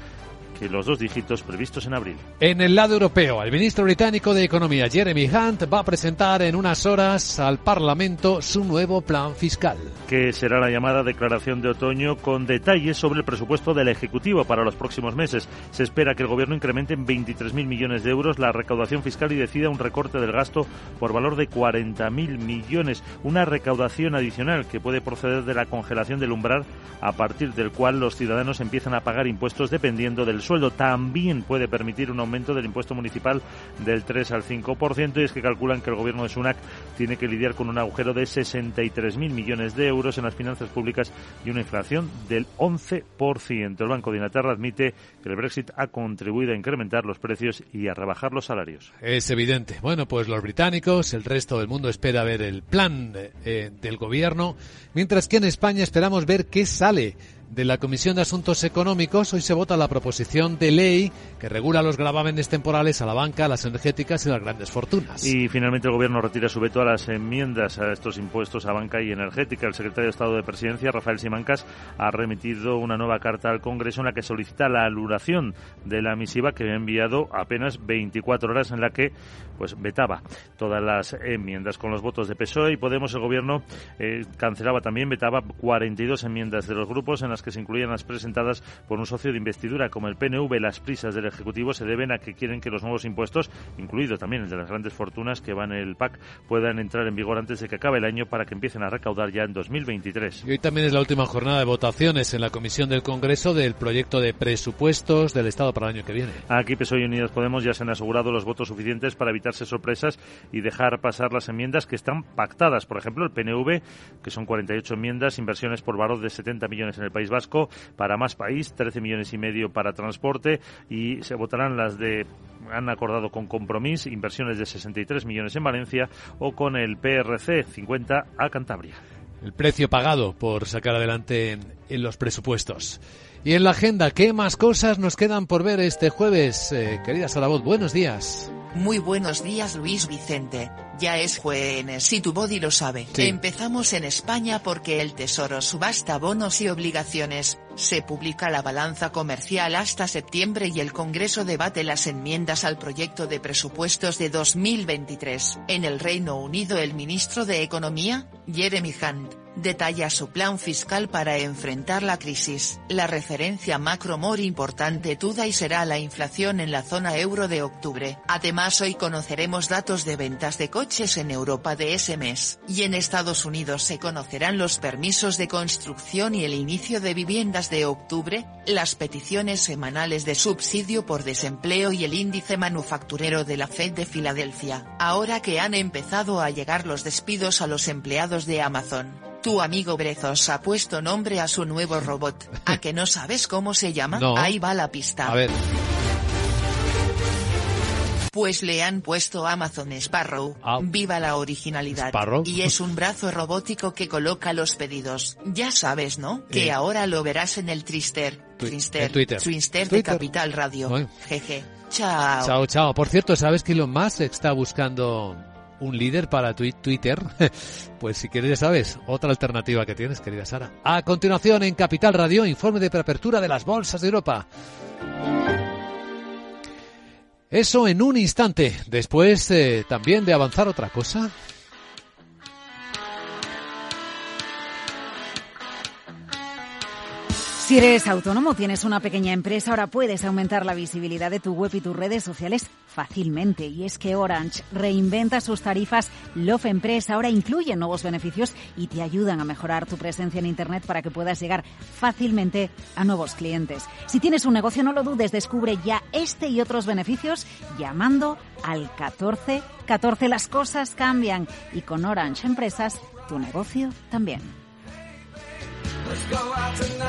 que los dos dígitos previstos en abril.
En el lado europeo, el ministro británico de Economía, Jeremy Hunt, va a presentar en unas horas al Parlamento su nuevo plan fiscal.
Que será la llamada declaración de otoño con detalles sobre el presupuesto del Ejecutivo para los próximos meses. Se espera que el Gobierno incremente en 23.000 millones de euros la recaudación fiscal y decida un recorte del gasto por valor de 40.000 millones. Una recaudación adicional que puede proceder de la congelación del umbral a partir del cual los ciudadanos empiezan a pagar impuestos dependiendo del sueldo. También puede permitir un aumento del impuesto municipal del 3 al 5% y es que calculan que el gobierno de Sunak tiene que lidiar con un agujero de 63.000 millones de euros en las finanzas públicas y una inflación del 11%. El Banco de Inglaterra admite que el Brexit ha contribuido a incrementar los precios y a rebajar los salarios.
Es evidente. Bueno, pues los británicos, el resto del mundo espera ver el plan eh, del gobierno, mientras que en España esperamos ver qué sale de la Comisión de Asuntos Económicos, hoy se vota la proposición de ley que regula los gravámenes temporales a la banca, las energéticas y las grandes fortunas.
Y finalmente el Gobierno retira su veto a las enmiendas a estos impuestos a banca y energética. El secretario de Estado de Presidencia, Rafael Simancas, ha remitido una nueva carta al Congreso en la que solicita la anulación de la misiva que ha enviado apenas 24 horas en la que pues vetaba todas las enmiendas. Con los votos de PSOE y Podemos, el Gobierno eh, cancelaba también, vetaba 42 enmiendas de los grupos en las que se incluían las presentadas por un socio de investidura como el PNV. Las prisas del Ejecutivo se deben a que quieren que los nuevos impuestos, incluido también el de las grandes fortunas que van en el PAC, puedan entrar en vigor antes de que acabe el año para que empiecen a recaudar ya en 2023.
Y hoy también es la última jornada de votaciones en la Comisión del Congreso del proyecto de presupuestos del Estado para el año que viene.
Aquí PSOE y Unidas Podemos ya se han asegurado los votos suficientes para evitarse sorpresas y dejar pasar las enmiendas que están pactadas. Por ejemplo, el PNV, que son 48 enmiendas, inversiones por valor de 70 millones en el País Vasco, para más país, 13 millones y medio para transporte y se votarán las de han acordado con Compromís inversiones de 63 millones en Valencia o con el PRC 50 a Cantabria.
El precio pagado por sacar adelante en, los presupuestos. Y en la agenda, ¿qué más cosas nos quedan por ver este jueves? Eh, querida Salabot, buenos días.
Muy buenos días Luis Vicente, ya es jueves y tu body lo sabe.
Sí.
Empezamos en España porque el Tesoro subasta bonos y obligaciones, se publica la balanza comercial hasta septiembre y el Congreso debate las enmiendas al proyecto de presupuestos de 2023. En el Reino Unido el ministro de Economía, Jeremy Hunt, detalla su plan fiscal para enfrentar la crisis. La referencia macro more importante y será la inflación en la zona euro de octubre. Además hoy conoceremos datos de ventas de coches en Europa de ese mes. Y en Estados Unidos se conocerán los permisos de construcción y el inicio de viviendas de octubre, las peticiones semanales de subsidio por desempleo y el índice manufacturero de la Fed de Filadelfia. Ahora que han empezado a llegar los despidos a los empleados de Amazon. Tu amigo Brezos ha puesto nombre a su nuevo robot. ¿A que no sabes cómo se llama?
No.
Ahí va la pista.
A ver.
Pues le han puesto Amazon Sparrow.
Ah.
Viva la originalidad.
Sparrow.
Y es un brazo robótico que coloca los pedidos. Ya sabes, ¿no? Que
Eh.
ahora lo verás en el Trister.
Twi-
Twister.
en Twitter.
Twister de
Twitter.
Capital Radio.
Bueno.
Jeje. Chao.
Chao, chao. Por cierto, ¿sabes que Elon Musk está buscando un líder para twi- Twitter? Pues si quieres ya sabes, otra alternativa que tienes, querida Sara. A continuación, en Capital Radio, informe de preapertura de las bolsas de Europa. Eso en un instante. Después eh, también de avanzar otra cosa.
Si eres autónomo, tienes una pequeña empresa, ahora puedes aumentar la visibilidad de tu web y tus redes sociales fácilmente. Y es que Orange reinventa sus tarifas Love Empresa. Ahora incluyen nuevos beneficios y te ayudan a mejorar tu presencia en Internet para que puedas llegar fácilmente a nuevos clientes. Si tienes un negocio, no lo dudes, descubre ya este y otros beneficios llamando al 14 14. Las cosas cambian y con Orange Empresas, tu negocio también.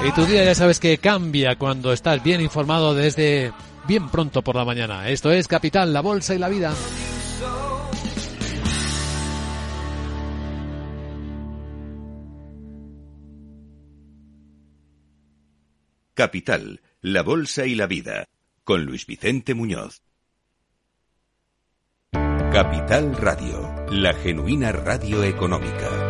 Y tu día ya sabes que cambia cuando estás bien informado desde bien pronto por la mañana. Esto es Capital, la Bolsa y la Vida.
Capital, la Bolsa y la Vida, con Luis Vicente Muñoz. Capital Radio, la genuina radio económica.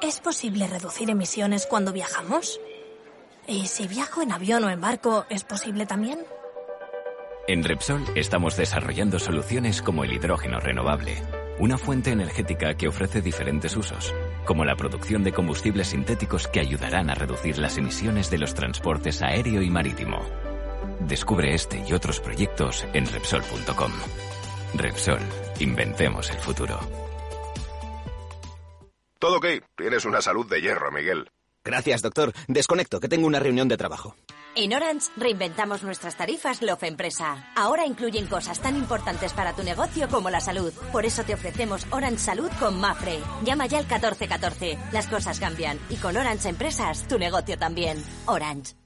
¿Es posible reducir emisiones cuando viajamos? ¿Y si viajo en avión o en barco, es posible también?
En Repsol estamos desarrollando soluciones como el hidrógeno renovable, una fuente energética que ofrece diferentes usos, como la producción de combustibles sintéticos que ayudarán a reducir las emisiones de los transportes aéreo y marítimo. Descubre este y otros proyectos en Repsol.com. Repsol, inventemos el futuro.
Todo ok, tienes una salud de hierro, Miguel.
Gracias, doctor. Desconecto, que tengo una reunión de trabajo.
En Orange reinventamos nuestras tarifas Love Empresa. Ahora incluyen cosas tan importantes para tu negocio como la salud. Por eso te ofrecemos Orange Salud con Mafre. Llama ya al 1414. Las cosas cambian y con Orange Empresas tu negocio también. Orange.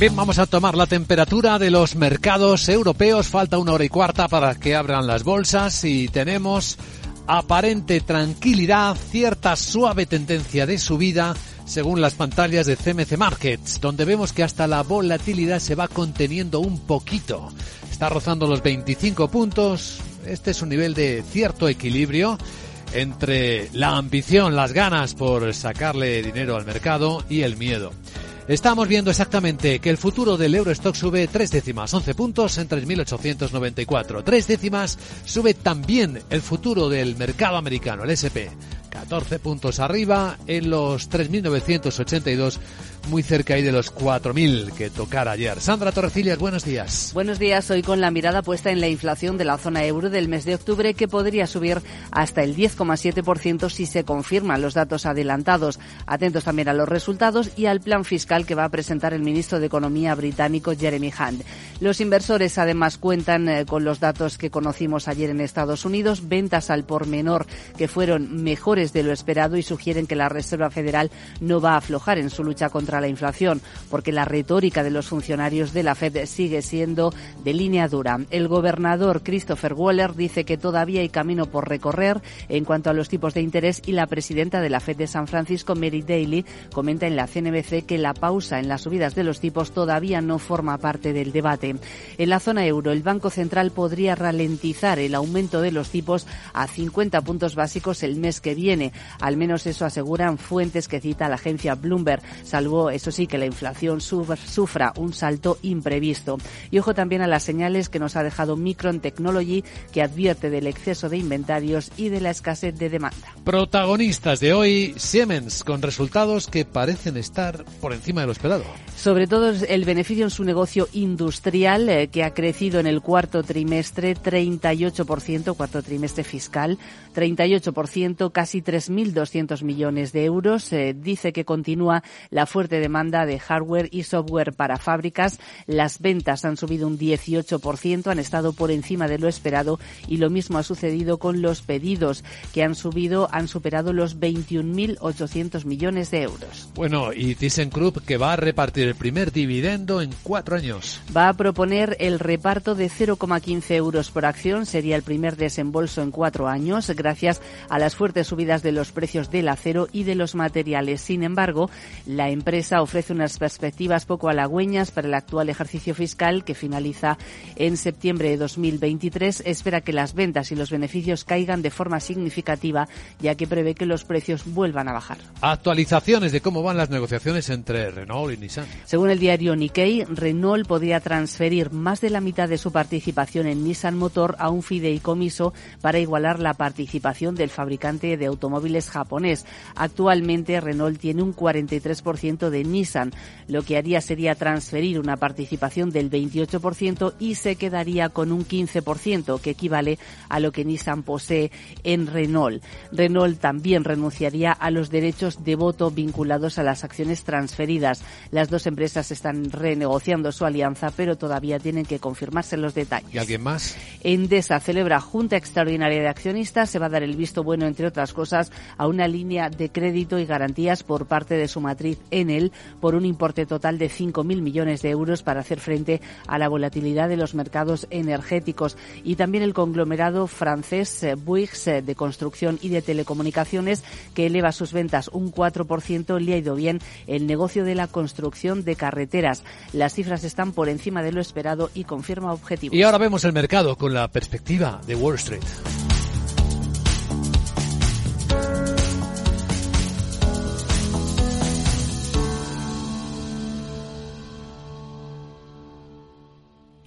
Bien, vamos a tomar la temperatura de los mercados europeos. Falta una hora y cuarta para que abran las bolsas y tenemos aparente tranquilidad, cierta suave tendencia de subida según las pantallas de CMC Markets, donde vemos que hasta la volatilidad se va conteniendo un poquito. Está rozando los 25 puntos. Este es un nivel de cierto equilibrio entre la ambición, las ganas por sacarle dinero al mercado y el miedo. Estamos viendo exactamente que el futuro del Eurostock sube tres décimas, 11 puntos en 3.894. Tres décimas sube también el futuro del mercado americano, el SP. 14 puntos arriba en los 3.982 muy cerca ahí de los 4.000 que tocara ayer. Sandra Torrecillas, buenos días.
Buenos días, hoy con la mirada puesta en la inflación de la zona euro del mes de octubre que podría subir hasta el 10,7% si se confirman los datos adelantados. Atentos también a los resultados y al plan fiscal que va a presentar el ministro de Economía británico Jeremy Hunt. Los inversores además cuentan eh, con los datos que conocimos ayer en Estados Unidos, ventas al por menor que fueron mejores de lo esperado y sugieren que la Reserva Federal no va a aflojar en su lucha contra la inflación, porque la retórica de los funcionarios de la Fed sigue siendo de línea dura. El gobernador Christopher Waller dice que todavía hay camino por recorrer en cuanto a los tipos de interés y la presidenta de la Fed de San Francisco, Mary Daly, comenta en la CNBC que la pausa en las subidas de los tipos todavía no forma parte del debate. En la zona euro, el Banco Central podría ralentizar el aumento de los tipos a 50 puntos básicos el mes que viene. Al menos eso aseguran fuentes que cita la agencia Bloomberg, salvo eso sí, que la inflación sufra un salto imprevisto. Y ojo también a las señales que nos ha dejado Micron Technology, que advierte del exceso de inventarios y de la escasez de demanda.
Protagonistas de hoy, Siemens, con resultados que parecen estar por encima de lo esperado.
Sobre todo el beneficio en su negocio industrial, eh, que ha crecido en el cuarto trimestre 38%, cuarto trimestre fiscal, 38%, casi 3.200 millones de euros. Eh, dice que continúa la fuerte demanda de hardware y software para fábricas. Las ventas han subido un 18%, han estado por encima de lo esperado y lo mismo ha sucedido con los pedidos, que han subido, han superado los 21.800 millones de euros.
Bueno, y ThyssenKrupp que va a repartir el primer dividendo en cuatro años.
Va a proponer el reparto de 0,15 euros por acción, sería el primer desembolso en cuatro años, gracias a las fuertes subidas de los precios del acero y de los materiales. Sin embargo, la empresa empresa ofrece unas perspectivas poco halagüeñas para el actual ejercicio fiscal que finaliza en septiembre de 2023. Espera que las ventas y los beneficios caigan de forma significativa, ya que prevé que los precios vuelvan a bajar.
Actualizaciones de cómo van las negociaciones entre Renault y Nissan.
Según el diario Nikkei, Renault podría transferir más de la mitad de su participación en Nissan Motor a un fideicomiso para igualar la participación del fabricante de automóviles japonés. Actualmente Renault tiene un 43% de Nissan. Lo que haría sería transferir una participación del 28% y se quedaría con un 15%, que equivale a lo que Nissan posee en Renault. Renault también renunciaría a los derechos de voto vinculados a las acciones transferidas. Las dos empresas están renegociando su alianza, pero todavía tienen que confirmarse los detalles.
¿Y alguien más?
Endesa celebra Junta Extraordinaria de Accionistas. Se va a dar el visto bueno, entre otras cosas, a una línea de crédito y garantías por parte de su matriz Por un importe total de 5.000 millones de euros para hacer frente a la volatilidad de los mercados energéticos. Y también el conglomerado francés eh, Bouygues eh, de construcción y de telecomunicaciones que eleva sus ventas un 4%. Le ha ido bien el negocio de la construcción de carreteras. Las cifras están por encima de lo esperado y confirma objetivos.
Y ahora vemos el mercado con la perspectiva de Wall Street.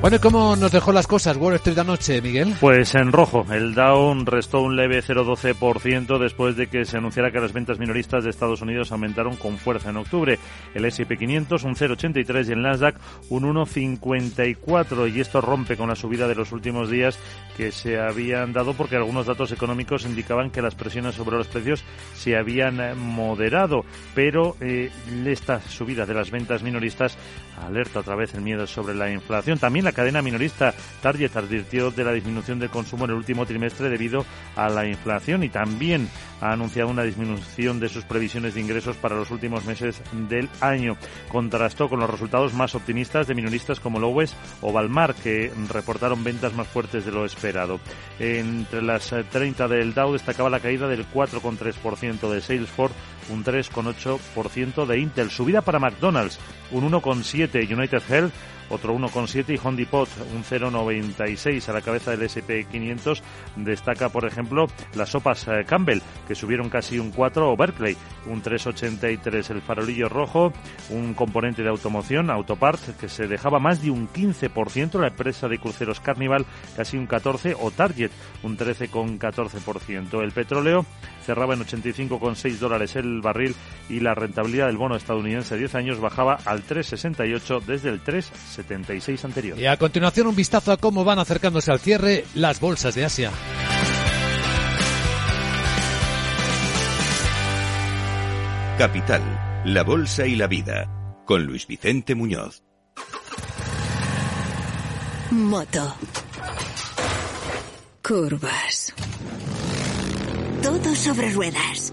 Bueno, ¿y cómo nos dejó las cosas Wall Street anoche, Miguel?
Pues en rojo. El Dow restó un leve 0,12% después de que se anunciara que las ventas minoristas de Estados Unidos aumentaron con fuerza en octubre. El S&P 500 un 0,83 y el Nasdaq un 1,54 y esto rompe con la subida de los últimos días que se habían dado porque algunos datos económicos indicaban que las presiones sobre los precios se habían eh, moderado, pero eh, esta subida de las ventas minoristas alerta otra vez el miedo sobre la inflación. También la cadena minorista Target advirtió de la disminución del consumo en el último trimestre debido a la inflación y también ha anunciado una disminución de sus previsiones de ingresos para los últimos meses del año. Contrastó con los resultados más optimistas de minoristas como Lowes o Valmar, que reportaron ventas más fuertes de lo esperado. Entre las 30 del Dow destacaba la caída del 4,3% de Salesforce, un 3,8% de Intel. Subida para McDonald's, un 1,7% United Health, otro 1,7 y Home Depot un 0,96 a la cabeza del SP500. Destaca, por ejemplo, las sopas eh, Campbell, que subieron casi un 4, o Berkeley, un 3,83. El farolillo rojo, un componente de automoción, Autopart, que se dejaba más de un 15%, la empresa de cruceros Carnival casi un 14, o Target, un 13,14%. El petróleo cerraba en 85,6 dólares el barril y la rentabilidad del bono estadounidense de 10 años bajaba al 3,68 desde el 3,76 anterior.
Y a continuación un vistazo a cómo van acercándose al cierre las bolsas de Asia.
Capital, la Bolsa y la Vida, con Luis Vicente Muñoz.
Moto. Curvas. Todo sobre ruedas.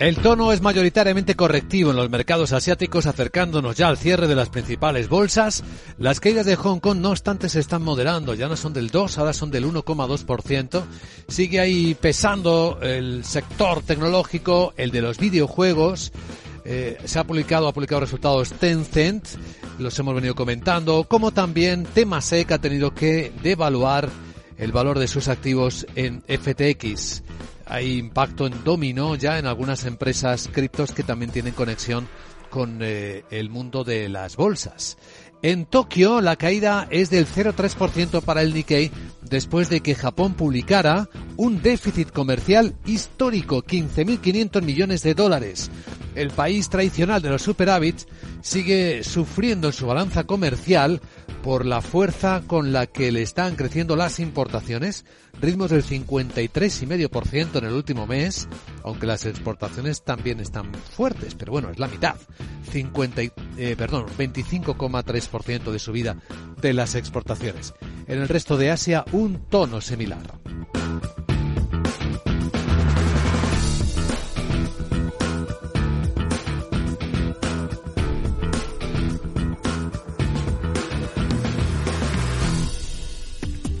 El tono es mayoritariamente correctivo en los mercados asiáticos, acercándonos ya al cierre de las principales bolsas. Las caídas de Hong Kong, no obstante, se están moderando. Ya no son del 2, ahora son del 1,2%. Sigue ahí pesando el sector tecnológico, el de los videojuegos. Eh, se ha publicado, ha publicado resultados Tencent, los hemos venido comentando, como también Temasek ha tenido que devaluar el valor de sus activos en FTX hay impacto en dominó ya en algunas empresas criptos que también tienen conexión con eh, el mundo de las bolsas. En Tokio la caída es del 0,3% para el Nikkei después de que Japón publicara un déficit comercial histórico, 15.500 millones de dólares. El país tradicional de los superávits sigue sufriendo en su balanza comercial por la fuerza con la que le están creciendo las importaciones, ritmos del 53,5% en el último mes, aunque las exportaciones también están fuertes, pero bueno, es la mitad. 50, eh, perdón, 25,3% de subida de las exportaciones. En el resto de Asia, un tono similar.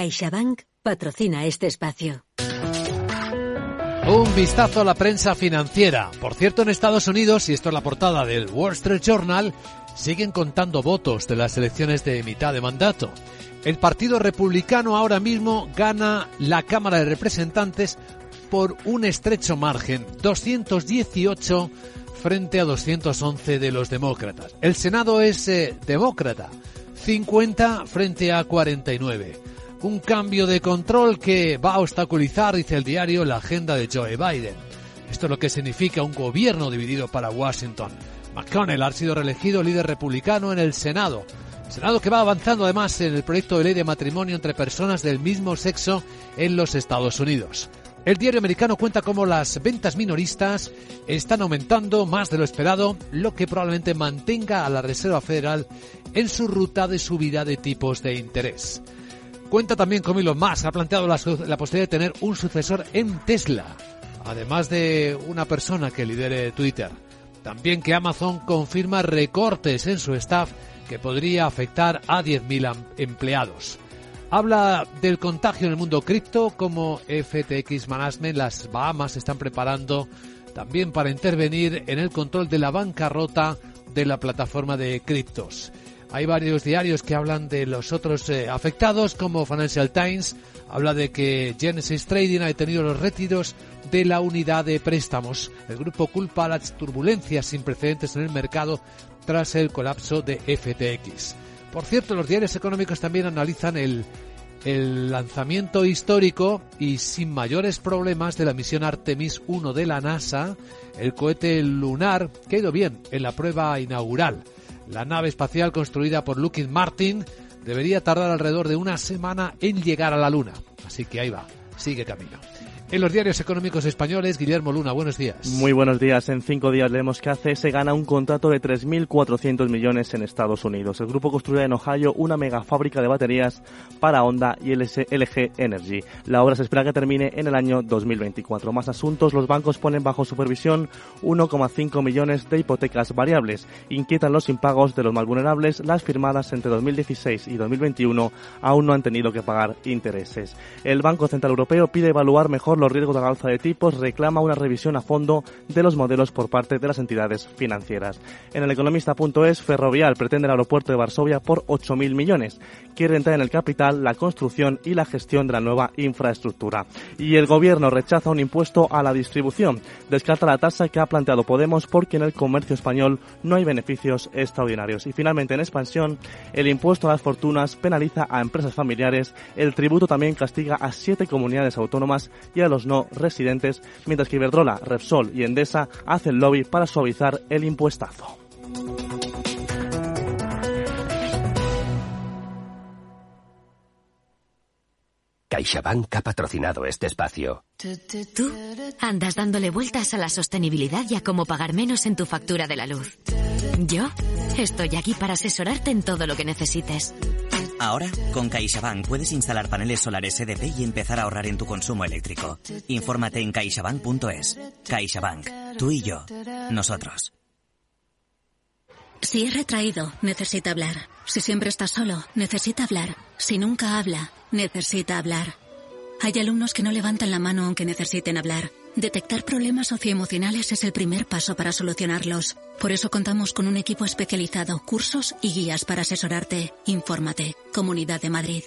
CaixaBank patrocina este espacio.
Un vistazo a la prensa financiera. Por cierto, en Estados Unidos, y esto es la portada del Wall Street Journal, siguen contando votos de las elecciones de mitad de mandato. El Partido Republicano ahora mismo gana la Cámara de Representantes por un estrecho margen, 218 frente a 211 de los demócratas. El Senado es eh, demócrata, 50 frente a 49 un cambio de control que va a obstaculizar, dice el diario, la agenda de Joe Biden. Esto es lo que significa un gobierno dividido para Washington. McConnell ha sido reelegido líder republicano en el Senado. Senado que va avanzando además en el proyecto de ley de matrimonio entre personas del mismo sexo en los Estados Unidos. El diario americano cuenta cómo las ventas minoristas están aumentando más de lo esperado, lo que probablemente mantenga a la Reserva Federal en su ruta de subida de tipos de interés. Cuenta también con Elon Musk. Ha planteado la, la posibilidad de tener un sucesor en Tesla, además de una persona que lidere Twitter. También que Amazon confirma recortes en su staff que podría afectar a 10.000 empleados. Habla del contagio en el mundo cripto, como FTX Management, las Bahamas están preparando también para intervenir en el control de la bancarrota de la plataforma de criptos. Hay varios diarios que hablan de los otros eh, afectados, como Financial Times habla de que Genesis Trading ha detenido los retiros de la unidad de préstamos. El grupo culpa las turbulencias sin precedentes en el mercado tras el colapso de FTX. Por cierto, los diarios económicos también analizan el, el lanzamiento histórico y sin mayores problemas de la misión Artemis 1 de la NASA, el cohete lunar, que ha ido bien en la prueba inaugural. La nave espacial construida por Lockheed Martin debería tardar alrededor de una semana en llegar a la Luna. Así que ahí va, sigue camino. En los diarios económicos españoles, Guillermo Luna, buenos días.
Muy buenos días. En cinco días leemos que ACS gana un contrato de 3.400 millones en Estados Unidos. El grupo construirá en Ohio una mega fábrica de baterías para Honda y LG Energy. La obra se espera que termine en el año 2024. Más asuntos, los bancos ponen bajo supervisión 1,5 millones de hipotecas variables. Inquietan los impagos de los más vulnerables. Las firmadas entre 2016 y 2021 aún no han tenido que pagar intereses. El Banco Central Europeo pide evaluar mejor los riesgos de la alza de tipos, reclama una revisión a fondo de los modelos por parte de las entidades financieras. En el economista.es, Ferrovial pretende el aeropuerto de Varsovia por 8.000 millones. Quiere entrar en el capital, la construcción y la gestión de la nueva infraestructura. Y el gobierno rechaza un impuesto a la distribución. Descarta la tasa que ha planteado Podemos porque en el comercio español no hay beneficios extraordinarios. Y finalmente, en expansión, el impuesto a las fortunas penaliza a empresas familiares. El tributo también castiga a siete comunidades autónomas y a los no residentes, mientras que Iberdrola, Repsol y Endesa hacen lobby para suavizar el impuestazo.
CaixaBank ha patrocinado este espacio.
Tú andas dándole vueltas a la sostenibilidad y a cómo pagar menos en tu factura de la luz. Yo estoy aquí para asesorarte en todo lo que necesites.
Ahora, con CaixaBank puedes instalar paneles solares EDP y empezar a ahorrar en tu consumo eléctrico. Infórmate en caixabank.es. CaixaBank. Tú y yo. Nosotros.
Si es retraído, necesita hablar. Si siempre está solo, necesita hablar. Si nunca habla, necesita hablar. Hay alumnos que no levantan la mano aunque necesiten hablar. Detectar problemas socioemocionales es el primer paso para solucionarlos. Por eso contamos con un equipo especializado, cursos y guías para asesorarte. Infórmate. Comunidad de Madrid.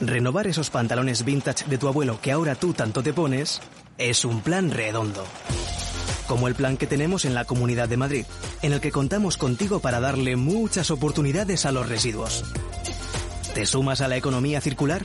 Renovar esos pantalones vintage de tu abuelo que ahora tú tanto te pones es un plan redondo. Como el plan que tenemos en la Comunidad de Madrid, en el que contamos contigo para darle muchas oportunidades a los residuos. ¿Te sumas a la economía circular?